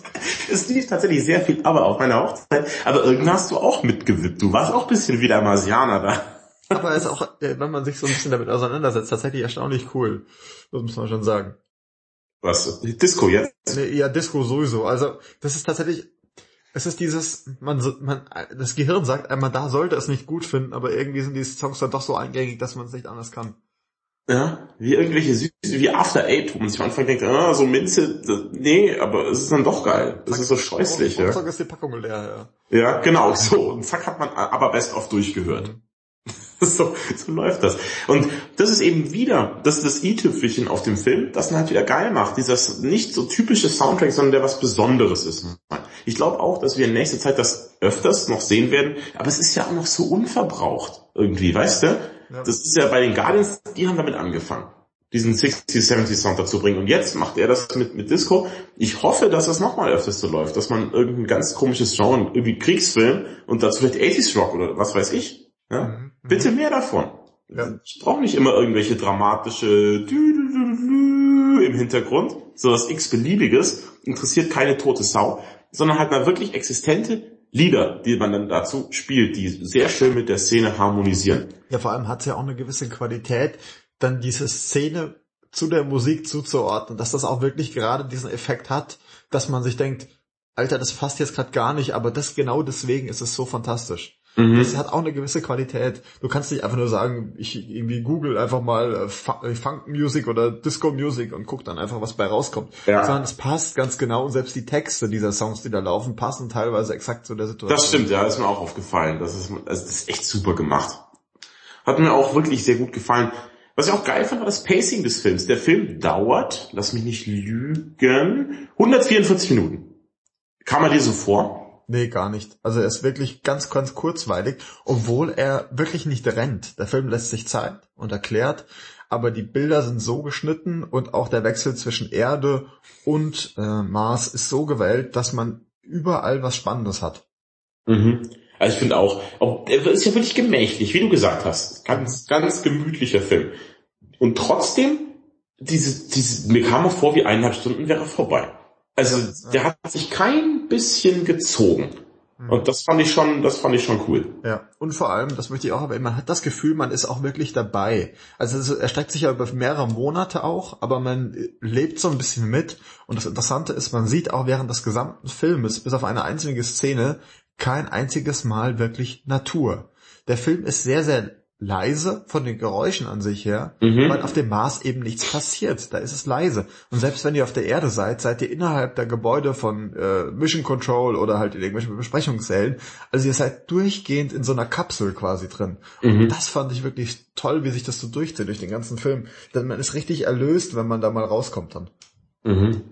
[SPEAKER 2] Es lief tatsächlich sehr viel ABBA auf meiner Hochzeit, aber irgendwann hast du auch mitgewippt. Du warst auch ein bisschen wie der Marsianer da.
[SPEAKER 1] Aber ist auch, äh, wenn man sich so ein bisschen damit auseinandersetzt, tatsächlich erstaunlich cool. Das muss man schon sagen.
[SPEAKER 2] Was? Disco jetzt?
[SPEAKER 1] Nee, ja, Disco sowieso. Also, das ist tatsächlich, Es ist dieses, man, man, das Gehirn sagt einmal, da sollte es nicht gut finden, aber irgendwie sind diese Songs dann doch so eingängig, dass man es nicht anders kann.
[SPEAKER 2] Ja, wie irgendwelche süßen, wie After Eight, wo man sich am Anfang denkt, ah, so Minze, das, nee, aber es ist dann doch geil. Das zack, ist so scheußlich,
[SPEAKER 1] ja. ist die Packung leer,
[SPEAKER 2] ja. Ja, genau, so. Und zack hat man aber best of durchgehört. Mhm. So, so läuft das. Und das ist eben wieder, das ist das i-Tüpfelchen auf dem Film, das ihn halt wieder geil macht. Dieser nicht so typische Soundtrack, sondern der was Besonderes ist. Ich glaube auch, dass wir in nächster Zeit das öfters noch sehen werden, aber es ist ja auch noch so unverbraucht irgendwie, weißt du? Das ist ja bei den Guardians, die haben damit angefangen, diesen 60 70 Sound dazu bringen. Und jetzt macht er das mit, mit Disco. Ich hoffe, dass das nochmal öfters so läuft, dass man irgendein ganz komisches Genre, irgendwie Kriegsfilm und dazu vielleicht 80s Rock oder was weiß ich. Ja? Mhm. Bitte mehr davon. Ja. Ich brauche nicht immer irgendwelche dramatische im Hintergrund, so was x-beliebiges, interessiert keine tote Sau, sondern halt mal wirklich existente Lieder, die man dann dazu spielt, die sehr schön mit der Szene harmonisieren.
[SPEAKER 1] Ja, vor allem hat es ja auch eine gewisse Qualität, dann diese Szene zu der Musik zuzuordnen, dass das auch wirklich gerade diesen Effekt hat, dass man sich denkt, Alter, das passt jetzt gerade gar nicht, aber das genau deswegen ist es so fantastisch. Mhm. Das hat auch eine gewisse Qualität. Du kannst nicht einfach nur sagen, ich irgendwie google einfach mal äh, äh, Funk Music oder Disco Music und guck dann einfach, was bei rauskommt. Ja. Sondern es passt ganz genau und selbst die Texte dieser Songs, die da laufen, passen teilweise exakt zu der Situation.
[SPEAKER 2] Das stimmt, ja, ist mir auch aufgefallen. Das ist, also das ist echt super gemacht. Hat mir auch wirklich sehr gut gefallen. Was ich auch geil fand, war das Pacing des Films. Der Film dauert, lass mich nicht lügen, 144 Minuten. Kam er dir so vor?
[SPEAKER 1] Nee, gar nicht. Also er ist wirklich ganz, ganz kurzweilig, obwohl er wirklich nicht rennt. Der Film lässt sich Zeit und erklärt, aber die Bilder sind so geschnitten und auch der Wechsel zwischen Erde und äh, Mars ist so gewählt, dass man überall was Spannendes hat.
[SPEAKER 2] Mhm. Also ich finde auch, er ist ja wirklich gemächlich, wie du gesagt hast. Ganz, ganz gemütlicher Film. Und trotzdem, diese, diese, mir kam auch vor, wie eineinhalb Stunden wäre vorbei. Also der hat sich kein bisschen gezogen. Mhm. Und das fand ich schon, das fand ich schon cool.
[SPEAKER 1] Ja, und vor allem, das möchte ich auch erwähnen, man hat das Gefühl, man ist auch wirklich dabei. Also er streckt sich ja über mehrere Monate auch, aber man lebt so ein bisschen mit. Und das Interessante ist, man sieht auch während des gesamten Filmes, bis auf eine einzige Szene, kein einziges Mal wirklich Natur. Der Film ist sehr, sehr leise von den Geräuschen an sich her, mhm. weil auf dem Mars eben nichts passiert. Da ist es leise. Und selbst wenn ihr auf der Erde seid, seid ihr innerhalb der Gebäude von äh, Mission Control oder halt in irgendwelchen Besprechungssälen. Also ihr seid durchgehend in so einer Kapsel quasi drin. Mhm. Und das fand ich wirklich toll, wie sich das so durchzieht durch den ganzen Film. Denn man ist richtig erlöst, wenn man da mal rauskommt dann.
[SPEAKER 2] Mhm.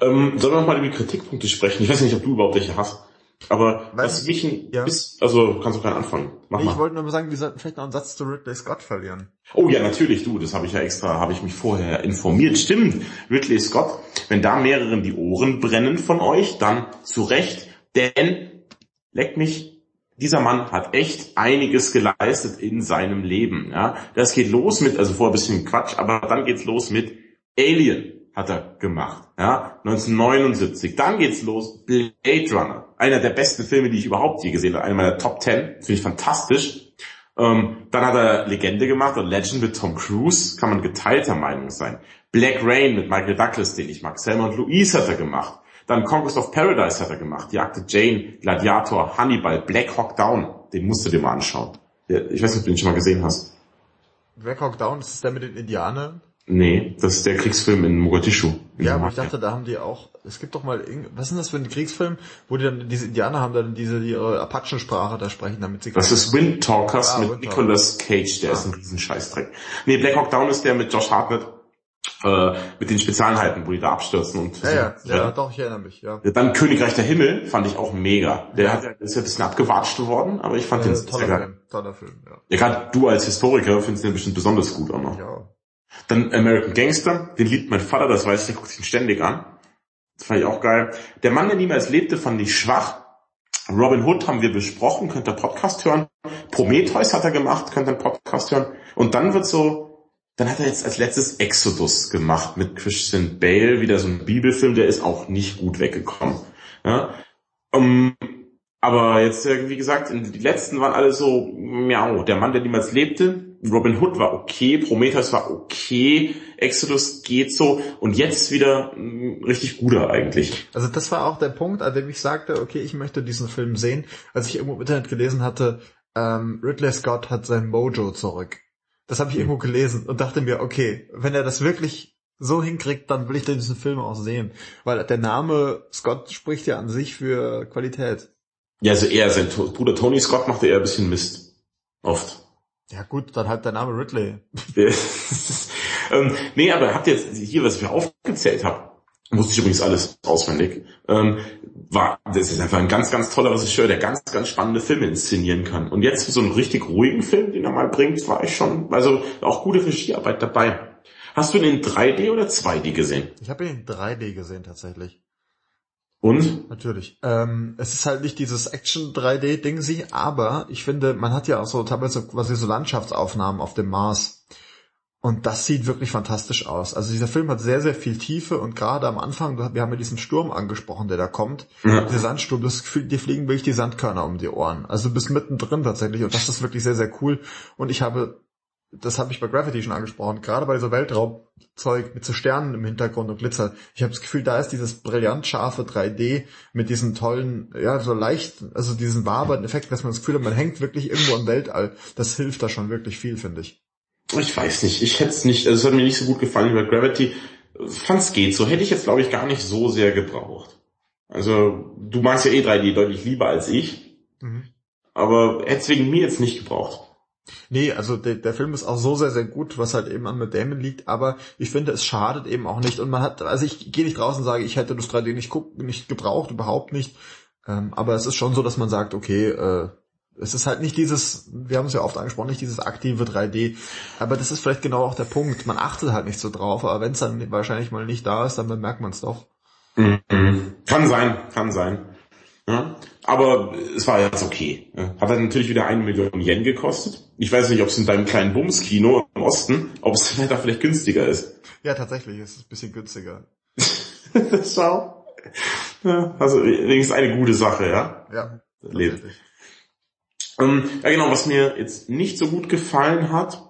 [SPEAKER 2] Ähm, sollen wir noch mal über die Kritikpunkte sprechen? Ich weiß nicht, ob du überhaupt welche hast. Aber Weil was mich ein ja. Bis, also kannst du keinen anfangen.
[SPEAKER 1] Mach ich wollte nur mal sagen, wir sollten vielleicht noch einen Satz zu Ridley Scott verlieren.
[SPEAKER 2] Oh ja, natürlich, du, das habe ich ja extra, habe ich mich vorher informiert. Stimmt, Ridley Scott, wenn da mehreren die Ohren brennen von euch, dann zu Recht, denn leck mich, dieser Mann hat echt einiges geleistet in seinem Leben. Ja, das geht los mit, also vorher ein bisschen Quatsch, aber dann geht's los mit Alien hat er gemacht. Ja, 1979. Dann geht's los. Blade Runner. Einer der besten Filme, die ich überhaupt je gesehen habe. Einer meiner Top Ten. Finde ich fantastisch. Ähm, dann hat er Legende gemacht und Legend mit Tom Cruise. Kann man geteilter Meinung sein. Black Rain mit Michael Douglas, den ich mag. Selma und Louise hat er gemacht. Dann Conquest of Paradise hat er gemacht. Die Akte Jane, Gladiator, Hannibal, Black Hawk Down. Den musst du dir mal anschauen. Ich weiß nicht, ob du den schon mal gesehen hast.
[SPEAKER 1] Black Hawk Down, ist das der mit den Indianern?
[SPEAKER 2] Nee, das ist der Kriegsfilm in Mogadischu.
[SPEAKER 1] In ja, aber ich dachte, da haben die auch, es gibt doch mal, was ist das für ein Kriegsfilm, wo die dann, diese Indianer haben dann diese, ihre Apachensprache da sprechen, damit sie...
[SPEAKER 2] Das ist Wind Talkers ah, mit Wind Nicolas Cage, der ah. ist ein Riesenscheißdreck. Nee, Black Hawk Down ist der mit Josh Hartnett, äh, mit den Spezialeinheiten, wo die da abstürzen und...
[SPEAKER 1] Ja, ja, ja, ja, doch, ich erinnere mich, ja.
[SPEAKER 2] Dann Königreich der Himmel fand ich auch mega. Der ja. hat, ist ja ein bisschen abgewatscht worden, aber ich fand ja, den
[SPEAKER 1] toller geil. Toller Film, ja.
[SPEAKER 2] Ja, gerade du als Historiker findest den bestimmt besonders gut auch noch. Ja. Dann American Gangster, den liebt mein Vater, das weiß ich, der guckt ihn ständig an. Das fand ich auch geil. Der Mann, der niemals lebte, fand ich schwach. Robin Hood haben wir besprochen, könnt ihr Podcast hören. Prometheus hat er gemacht, könnt ihr Podcast hören. Und dann wird so, dann hat er jetzt als letztes Exodus gemacht mit Christian Bale, wieder so ein Bibelfilm, der ist auch nicht gut weggekommen. Ja? Um, aber jetzt, wie gesagt, die letzten waren alle so, miau, der Mann, der niemals lebte, Robin Hood war okay, Prometheus war okay, Exodus geht so und jetzt wieder mh, richtig guter eigentlich.
[SPEAKER 1] Also das war auch der Punkt, an dem ich sagte, okay, ich möchte diesen Film sehen, als ich irgendwo im Internet gelesen hatte, ähm, Ridley Scott hat sein Mojo zurück. Das habe ich irgendwo gelesen und dachte mir, okay, wenn er das wirklich so hinkriegt, dann will ich diesen Film auch sehen. Weil der Name Scott spricht ja an sich für Qualität.
[SPEAKER 2] Ja, also er, sein Bruder Tony Scott machte eher ein bisschen Mist. Oft.
[SPEAKER 1] Ja gut, dann halt der Name Ridley.
[SPEAKER 2] ähm, nee, aber habt ihr jetzt hier, was ich mir aufgezählt habe, wusste ich übrigens alles auswendig, ähm, war, das ist einfach ein ganz, ganz toller Regisseur, der ganz, ganz spannende Filme inszenieren kann. Und jetzt für so einen richtig ruhigen Film, den er mal bringt, war ich schon, also auch gute Regiearbeit dabei. Hast du ihn in 3D oder 2D gesehen?
[SPEAKER 1] Ich habe ihn in 3D gesehen tatsächlich.
[SPEAKER 2] Und?
[SPEAKER 1] Natürlich. Ähm, es ist halt nicht dieses Action-3D-Ding sie, aber ich finde, man hat ja auch so teilweise quasi so Landschaftsaufnahmen auf dem Mars. Und das sieht wirklich fantastisch aus. Also dieser Film hat sehr, sehr viel Tiefe und gerade am Anfang, wir haben ja diesen Sturm angesprochen, der da kommt. Ja. Der Sandsturm, das Gefühl, dir fliegen wirklich die Sandkörner um die Ohren. Also du bist mittendrin tatsächlich und das ist wirklich sehr, sehr cool. Und ich habe das habe ich bei Gravity schon angesprochen, gerade bei so Weltraumzeug mit so Sternen im Hintergrund und Glitzer. Ich habe das Gefühl, da ist dieses brillant scharfe 3D mit diesen tollen, ja, so leicht, also diesen wabernden Effekt, dass man das Gefühl hat, man hängt wirklich irgendwo im Weltall. Das hilft da schon wirklich viel, finde ich.
[SPEAKER 2] Ich weiß nicht, ich hätte es nicht, also es hat mir nicht so gut gefallen wie bei Gravity. Fand's geht so, hätte ich jetzt glaube ich gar nicht so sehr gebraucht. Also, du magst ja eh 3D deutlich lieber als ich. Mhm. Aber hätte es wegen mir jetzt nicht gebraucht.
[SPEAKER 1] Nee, also der, der Film ist auch so sehr, sehr gut, was halt eben an Matt Damon liegt, aber ich finde, es schadet eben auch nicht. Und man hat, also ich gehe nicht raus und sage, ich hätte das 3D nicht, guck, nicht gebraucht, überhaupt nicht. Ähm, aber es ist schon so, dass man sagt, okay, äh, es ist halt nicht dieses, wir haben es ja oft angesprochen, nicht dieses aktive 3D. Aber das ist vielleicht genau auch der Punkt. Man achtet halt nicht so drauf, aber wenn es dann wahrscheinlich mal nicht da ist, dann bemerkt man es doch.
[SPEAKER 2] Mhm. Kann sein, kann sein. Ja, aber es war jetzt okay. Hat dann natürlich wieder eine Million Yen gekostet. Ich weiß nicht, ob es in deinem kleinen Bums-Kino im Osten, ob es da vielleicht günstiger ist.
[SPEAKER 1] Ja, tatsächlich, es ist ein bisschen günstiger.
[SPEAKER 2] Schau. Ja, also wenigstens eine gute Sache, ja?
[SPEAKER 1] Ja.
[SPEAKER 2] Leben. Ähm, ja genau, was mir jetzt nicht so gut gefallen hat,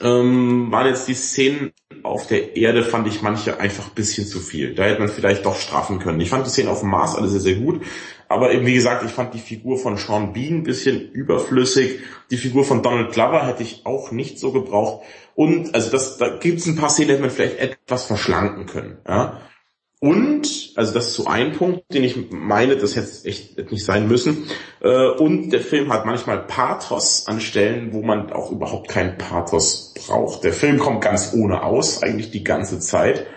[SPEAKER 2] ähm, waren jetzt die Szenen auf der Erde, fand ich manche einfach ein bisschen zu viel. Da hätte man vielleicht doch straffen können. Ich fand die Szenen auf dem Mars alle sehr, sehr gut. Aber eben, wie gesagt, ich fand die Figur von Sean Bean ein bisschen überflüssig. Die Figur von Donald Glover hätte ich auch nicht so gebraucht. Und, also das, da gibt es ein paar Szenen, die hätte man vielleicht etwas verschlanken können. Ja? Und, also das ist so ein Punkt, den ich meine, das hätte echt nicht sein müssen. Äh, und der Film hat manchmal Pathos an Stellen, wo man auch überhaupt keinen Pathos braucht. Der Film kommt ganz ohne aus, eigentlich die ganze Zeit.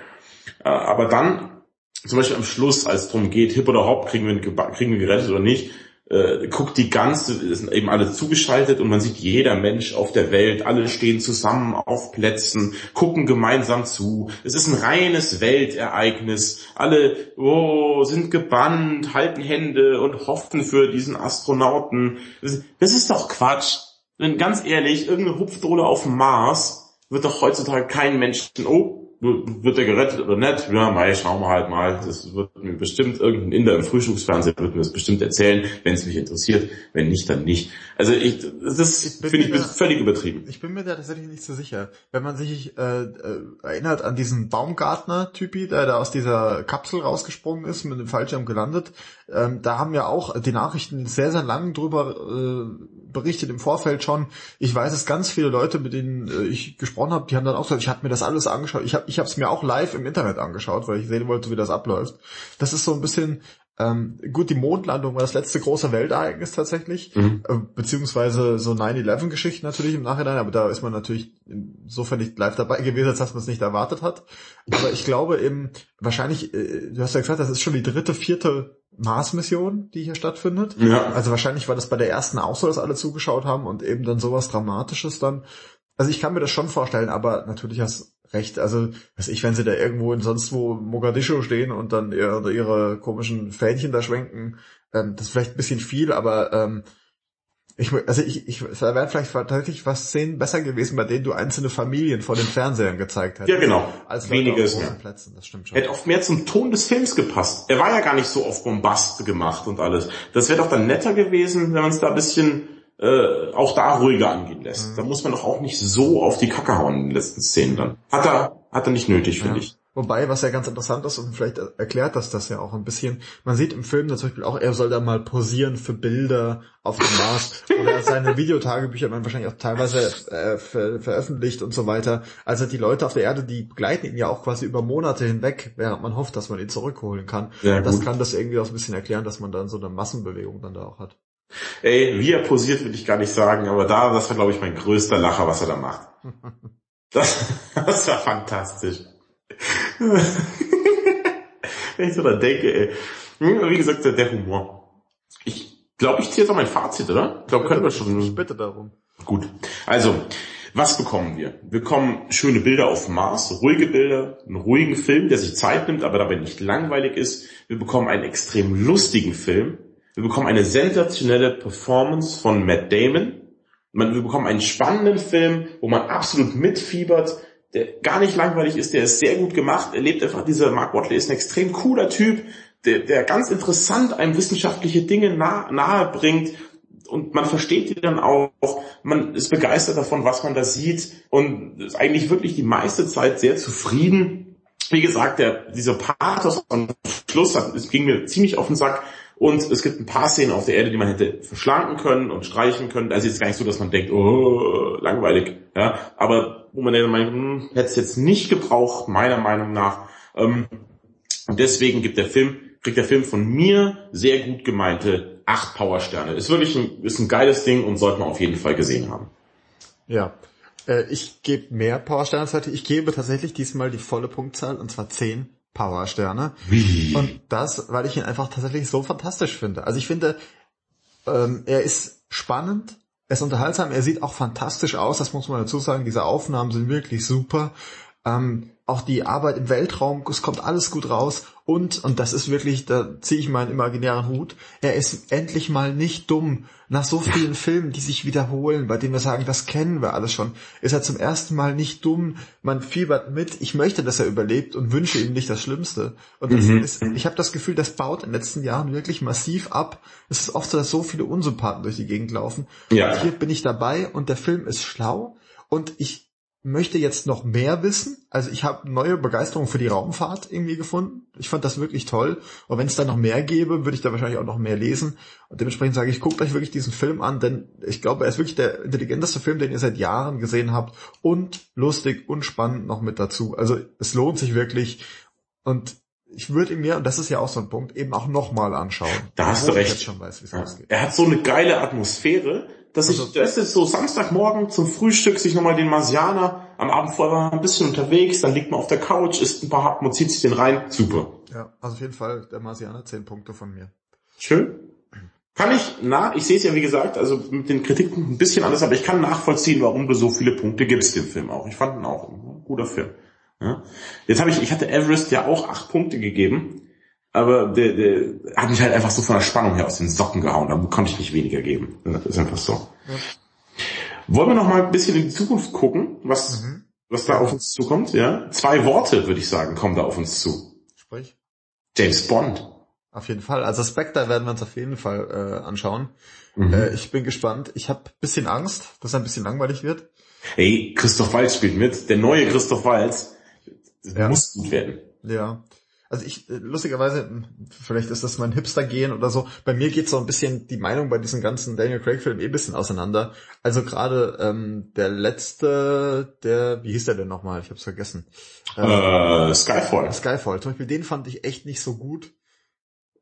[SPEAKER 2] Äh, aber dann, zum Beispiel am Schluss, als es darum geht, Hip oder Hop, kriegen wir, kriegen wir gerettet oder nicht, äh, guckt die ganze, sind eben alle zugeschaltet und man sieht jeder Mensch auf der Welt, alle stehen zusammen auf Plätzen, gucken gemeinsam zu. Es ist ein reines Weltereignis. Alle oh, sind gebannt, halten Hände und hoffen für diesen Astronauten. Das, ist doch Quatsch. Denn ganz ehrlich, irgendeine Hupfdohle auf dem Mars wird doch heutzutage kein Menschen, oh, wird er gerettet oder nicht? Ja, mei, schauen wir halt mal. Das wird mir bestimmt irgendein Inder im Frühstücksfernsehen wird mir das bestimmt erzählen, wenn es mich interessiert. Wenn nicht, dann nicht. Also ich, das finde ich da, völlig übertrieben.
[SPEAKER 1] Ich bin mir da tatsächlich nicht so sicher. Wenn man sich äh, äh, erinnert an diesen Baumgartner-Typi, der da aus dieser Kapsel rausgesprungen ist, mit dem Fallschirm gelandet, ähm, da haben ja auch die Nachrichten sehr, sehr lang drüber äh, berichtet im Vorfeld schon. Ich weiß es ganz viele Leute, mit denen äh, ich gesprochen habe, die haben dann auch gesagt, ich habe mir das alles angeschaut. Ich habe ich es mir auch live im Internet angeschaut, weil ich sehen wollte, wie das abläuft. Das ist so ein bisschen ähm, gut, die Mondlandung war das letzte große Weltereignis tatsächlich, mhm. äh, beziehungsweise so 9-11-Geschichten natürlich im Nachhinein, aber da ist man natürlich insofern nicht live dabei gewesen, als dass man es nicht erwartet hat. Aber ich glaube eben, wahrscheinlich, äh, du hast ja gesagt, das ist schon die dritte, vierte Mars-Mission, die hier stattfindet. Ja. Also wahrscheinlich war das bei der ersten auch so, dass alle zugeschaut haben und eben dann sowas Dramatisches dann. Also ich kann mir das schon vorstellen, aber natürlich hast recht. Also, weiß ich, wenn sie da irgendwo in sonst wo Mogadischu stehen und dann ihre, ihre komischen Fähnchen da schwenken, ähm, das ist vielleicht ein bisschen viel, aber ähm, ich, also ich, ich, da wären vielleicht tatsächlich was Szenen besser gewesen, bei denen du einzelne Familien vor den Fernsehern gezeigt hättest.
[SPEAKER 2] Ja, genau.
[SPEAKER 1] Als
[SPEAKER 2] Weniges.
[SPEAKER 1] Ja. Plätzen, das stimmt schon.
[SPEAKER 2] Hätte oft mehr zum Ton des Films gepasst. Er war ja gar nicht so auf Bombast gemacht und alles. Das wäre doch dann netter gewesen, wenn man es da ein bisschen äh, auch da ruhiger angehen lässt. Mhm. Da muss man doch auch nicht so auf die Kacke hauen in den letzten Szenen dann. Hat er, hat er nicht nötig, finde ja. ich.
[SPEAKER 1] Wobei, was ja ganz interessant ist und vielleicht erklärt das das ja auch ein bisschen, man sieht im Film zum Beispiel auch, er soll da mal posieren für Bilder auf dem Mars oder seine Videotagebücher werden wahrscheinlich auch teilweise äh, ver veröffentlicht und so weiter. Also die Leute auf der Erde, die begleiten ihn ja auch quasi über Monate hinweg, während man hofft, dass man ihn zurückholen kann. Ja, das kann das irgendwie auch ein bisschen erklären, dass man dann so eine Massenbewegung dann da auch hat.
[SPEAKER 2] Ey, wie er posiert, will ich gar nicht sagen, aber da, das war glaube ich mein größter Lacher, was er da macht. Das, das war fantastisch. Wenn ich so da denke, ey. Hm, wie gesagt, der Humor. Ich glaube, ich ziehe jetzt auch mein Fazit, oder? Ich glaube, können wir schon.
[SPEAKER 1] Ich bitte darum.
[SPEAKER 2] Gut. Also, was bekommen wir? Wir bekommen schöne Bilder auf Mars, ruhige Bilder, einen ruhigen Film, der sich Zeit nimmt, aber dabei nicht langweilig ist. Wir bekommen einen extrem lustigen Film. Wir bekommen eine sensationelle Performance von Matt Damon. Wir bekommen einen spannenden Film, wo man absolut mitfiebert der gar nicht langweilig ist, der ist sehr gut gemacht, er lebt einfach, dieser Mark Watley ist ein extrem cooler Typ, der, der ganz interessant einem wissenschaftliche Dinge nah, nahe bringt und man versteht die dann auch, man ist begeistert davon, was man da sieht und ist eigentlich wirklich die meiste Zeit sehr zufrieden. Wie gesagt, der, dieser Pathos am Schluss, das ging mir ziemlich auf den Sack, und es gibt ein paar Szenen auf der Erde, die man hätte verschlanken können und streichen können. Also jetzt gar nicht so, dass man denkt, oh, langweilig. Ja, aber wo man dann meint, hm, hätte es jetzt nicht gebraucht, meiner Meinung nach. Ähm, und deswegen gibt der Film, kriegt der Film von mir sehr gut gemeinte acht Powersterne. Ist wirklich ein, ist ein geiles Ding und sollte man auf jeden Fall gesehen haben.
[SPEAKER 1] Ja. Äh, ich gebe mehr Powersterne. Ich gebe tatsächlich diesmal die volle Punktzahl und zwar zehn Powersterne.
[SPEAKER 2] Wie?
[SPEAKER 1] Und das, weil ich ihn einfach tatsächlich so fantastisch finde. Also ich finde, ähm, er ist spannend, er ist unterhaltsam, er sieht auch fantastisch aus, das muss man dazu sagen. Diese Aufnahmen sind wirklich super. Ähm, auch die Arbeit im Weltraum, es kommt alles gut raus. Und, und das ist wirklich, da ziehe ich meinen imaginären Hut, er ist endlich mal nicht dumm. Nach so vielen Filmen, die sich wiederholen, bei denen wir sagen, das kennen wir alles schon, ist er zum ersten Mal nicht dumm. Man fiebert mit. Ich möchte, dass er überlebt und wünsche ihm nicht das Schlimmste. Und das mhm. ist, ich habe das Gefühl, das baut in den letzten Jahren wirklich massiv ab. Es ist oft so, dass so viele Unsympathen durch die Gegend laufen. Ja. Und hier bin ich dabei und der Film ist schlau und ich möchte jetzt noch mehr wissen. Also ich habe neue Begeisterung für die Raumfahrt irgendwie gefunden. Ich fand das wirklich toll. Und wenn es da noch mehr gäbe, würde ich da wahrscheinlich auch noch mehr lesen. Und dementsprechend sage ich, guckt euch wirklich diesen Film an, denn ich glaube, er ist wirklich der intelligenteste Film, den ihr seit Jahren gesehen habt. Und lustig und spannend noch mit dazu. Also es lohnt sich wirklich. Und ich würde ihn mir, und das ist ja auch so ein Punkt, eben auch nochmal anschauen.
[SPEAKER 2] Da hast du recht. Weiß, ja. Er hat so eine geile Atmosphäre dass ich, also, das ist so Samstagmorgen zum Frühstück sich nochmal den Marsianer, am Abend vorher war ein bisschen unterwegs, dann liegt man auf der Couch, isst ein paar Happen und zieht sich den rein. Super.
[SPEAKER 1] Ja, also auf jeden Fall der Marsianer, zehn Punkte von mir.
[SPEAKER 2] Schön. Kann ich nach, ich sehe es ja wie gesagt, also mit den Kritiken ein bisschen anders, aber ich kann nachvollziehen, warum du so viele Punkte gibst dem Film auch. Ich fand ihn auch ein guter Film. Ja. Jetzt habe ich, ich hatte Everest ja auch acht Punkte gegeben aber der, der hat mich halt einfach so von der Spannung her aus den Socken gehauen. Da konnte ich nicht weniger geben. Das ist einfach so. Ja. Wollen wir noch mal ein bisschen in die Zukunft gucken, was, mhm. was da auf uns zukommt? Ja, zwei Worte würde ich sagen kommen da auf uns zu.
[SPEAKER 1] Sprich.
[SPEAKER 2] James Bond.
[SPEAKER 1] Auf jeden Fall. Also Spectre werden wir uns auf jeden Fall äh, anschauen. Mhm. Äh, ich bin gespannt. Ich habe bisschen Angst, dass er ein bisschen langweilig wird.
[SPEAKER 2] Hey, Christoph Waltz spielt mit. Der neue Christoph Waltz. Ja. Muss gut werden.
[SPEAKER 1] Ja also ich, äh, lustigerweise, hm, vielleicht ist das mein Hipster-Gehen oder so, bei mir geht so ein bisschen die Meinung bei diesen ganzen Daniel Craig-Filmen eh ein bisschen auseinander. Also gerade ähm, der letzte, der, wie hieß der denn nochmal? Ich hab's vergessen.
[SPEAKER 2] Ähm, äh, Skyfall.
[SPEAKER 1] Skyfall, zum Beispiel, den fand ich echt nicht so gut.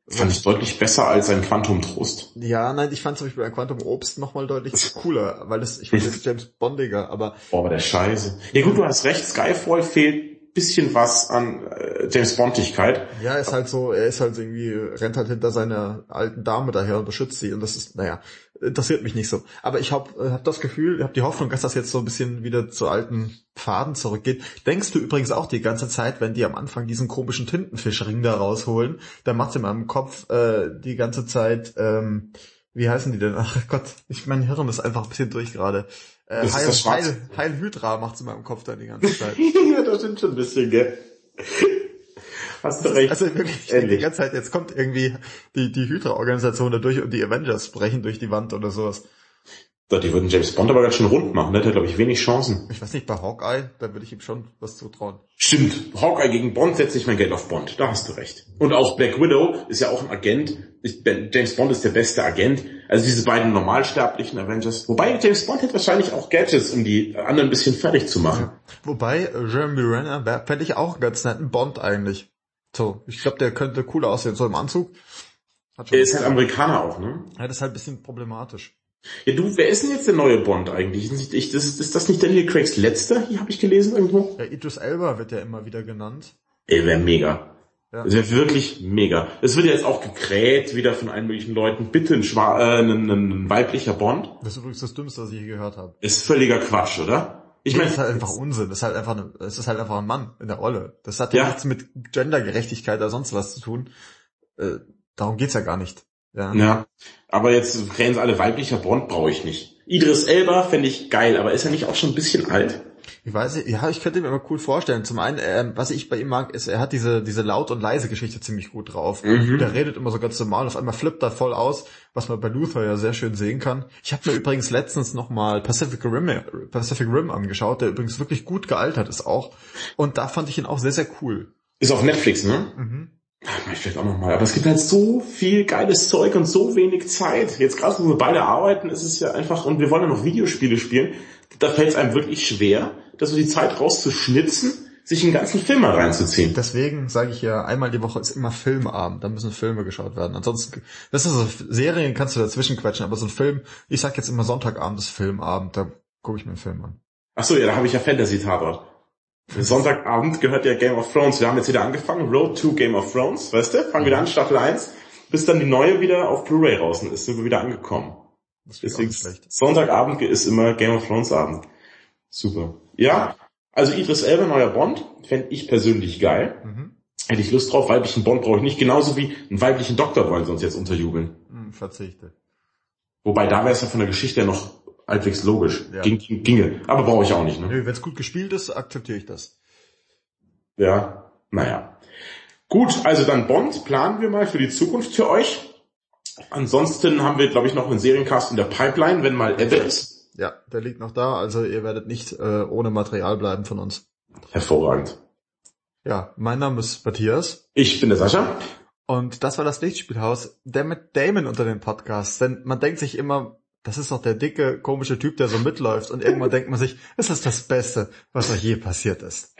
[SPEAKER 2] Fand ich deutlich besser als ein Quantum Trost.
[SPEAKER 1] Ja, nein, ich fand zum Beispiel ein Quantum Obst nochmal deutlich cooler, weil es, ich finde jetzt James Bondiger, aber.
[SPEAKER 2] Boah, aber der Scheiße. Ja gut, du hast recht, Skyfall fehlt bisschen was an äh, James Bondigkeit.
[SPEAKER 1] Ja, ist halt so, er ist halt irgendwie, rennt halt hinter seiner alten Dame daher und beschützt sie und das ist, naja, interessiert mich nicht so. Aber ich habe äh, hab das Gefühl, ich habe die Hoffnung, dass das jetzt so ein bisschen wieder zu alten Pfaden zurückgeht. Denkst du übrigens auch die ganze Zeit, wenn die am Anfang diesen komischen Tintenfischring da rausholen, dann macht in meinem Kopf äh, die ganze Zeit, ähm, wie heißen die denn? Ach Gott, ich mein Hirn ist einfach ein bisschen durch gerade. Äh, Heil, Heil, Heil Hydra macht's in meinem Kopf da die ganze Zeit.
[SPEAKER 2] ja, das stimmt schon ein bisschen, gell? Hast du recht.
[SPEAKER 1] Also wirklich Endlich. die ganze Zeit, jetzt kommt irgendwie die, die Hydra-Organisation da durch und die Avengers brechen durch die Wand oder sowas.
[SPEAKER 2] Doch, die würden James Bond aber ganz schön rund machen. Der hätte, glaube ich, wenig Chancen.
[SPEAKER 1] Ich weiß nicht, bei Hawkeye, da würde ich ihm schon was zutrauen.
[SPEAKER 2] Stimmt. Hawkeye gegen Bond setze ich mein Geld auf Bond. Da hast du recht. Und auch Black Widow ist ja auch ein Agent. Ich, James Bond ist der beste Agent. Also diese beiden normalsterblichen Avengers. Wobei James Bond hätte wahrscheinlich auch Gadgets, um die anderen ein bisschen fertig zu machen.
[SPEAKER 1] Wobei, äh, Jeremy Renner fände ich auch ganz netten Bond eigentlich. So, ich glaube, der könnte cooler aussehen, so im Anzug.
[SPEAKER 2] Er ist halt Amerikaner auch, ne?
[SPEAKER 1] Ja, das ist halt ein bisschen problematisch.
[SPEAKER 2] Ja, du, wer ist denn jetzt der neue Bond eigentlich? Ich, das, ist das nicht Daniel Craigs letzter? Hier habe ich gelesen irgendwo.
[SPEAKER 1] Ja, Idris Elba wird ja immer wieder genannt.
[SPEAKER 2] Ey, wäre mega. Ja. Das wäre wirklich mega. Es wird jetzt auch gekräht wieder von allen möglichen Leuten. Bitte ein, Schwa äh, ein, ein weiblicher Bond.
[SPEAKER 1] Das ist übrigens das Dümmste, was ich je gehört habe.
[SPEAKER 2] Ist völliger Quatsch, oder?
[SPEAKER 1] Ich meine, es ist halt einfach Unsinn. Das ist halt einfach, es ist halt einfach ein Mann in der Rolle. Das hat ja, ja nichts mit Gendergerechtigkeit oder sonst was zu tun. Äh, darum geht's ja gar nicht.
[SPEAKER 2] Ja. ja. Aber jetzt krähen sie alle weiblicher Bond brauche ich nicht. Idris Elba fände ich geil, aber ist er nicht auch schon ein bisschen alt?
[SPEAKER 1] Ich weiß nicht, ja, ich könnte mir immer cool vorstellen. Zum einen, äh, was ich bei ihm mag, ist, er hat diese, diese laut und leise Geschichte ziemlich gut drauf. Mhm. Der redet immer so ganz normal, auf einmal flippt er voll aus, was man bei Luther ja sehr schön sehen kann. Ich habe mir übrigens letztens nochmal Pacific Rim, Pacific Rim angeschaut, der übrigens wirklich gut gealtert ist auch. Und da fand ich ihn auch sehr, sehr cool.
[SPEAKER 2] Ist auf Netflix, ne? Mhm. Ich vielleicht auch nochmal. Aber es gibt halt so viel geiles Zeug und so wenig Zeit. Jetzt gerade, wo wir beide arbeiten, ist es ja einfach, und wir wollen ja noch Videospiele spielen, da fällt es einem wirklich schwer, dass so die Zeit rauszuschnitzen, sich einen ganzen Film mal reinzuziehen.
[SPEAKER 1] Deswegen sage ich ja, einmal die Woche ist immer Filmabend, da müssen Filme geschaut werden. Ansonsten, das ist so, Serien kannst du dazwischen quetschen, aber so ein Film, ich sag jetzt immer Sonntagabend ist Filmabend, da gucke ich mir einen Film an.
[SPEAKER 2] Ach so, ja, da habe ich ja Fantasy-Tatort. Sonntagabend gehört ja Game of Thrones. Wir haben jetzt wieder angefangen, Road to Game of Thrones, weißt du? Fangen wieder an, Staffel 1, bis dann die neue wieder auf Blu-ray draußen ist, sind wir wieder angekommen. Deswegen Sonntagabend ist immer Game of Thrones Abend. Super. Ja, also Idris Elba, neuer Bond, fände ich persönlich geil. Mhm. Hätte ich Lust drauf, weiblichen Bond brauche ich nicht, genauso wie einen weiblichen Doktor wollen sie uns jetzt unterjubeln.
[SPEAKER 1] Hm, verzichte.
[SPEAKER 2] Wobei da wäre es ja von der Geschichte ja noch halbwegs logisch. Ja. Ging, ginge. Aber brauche ich auch nicht. Ne?
[SPEAKER 1] Nö, wenn es gut gespielt ist, akzeptiere ich das.
[SPEAKER 2] Ja, naja. Gut, also dann Bond planen wir mal für die Zukunft für euch. Ansonsten haben wir, glaube ich, noch einen Seriencast in der Pipeline, wenn mal Ebbe ist.
[SPEAKER 1] Ja, der liegt noch da, also ihr werdet nicht äh, ohne Material bleiben von uns.
[SPEAKER 2] Hervorragend.
[SPEAKER 1] Ja, mein Name ist Matthias.
[SPEAKER 2] Ich bin der Sascha.
[SPEAKER 1] Und das war das Lichtspielhaus, der mit Damon unter den Podcasts. Denn man denkt sich immer, das ist doch der dicke, komische Typ, der so mitläuft. Und irgendwann denkt man sich, es ist das Beste, was euch je passiert ist.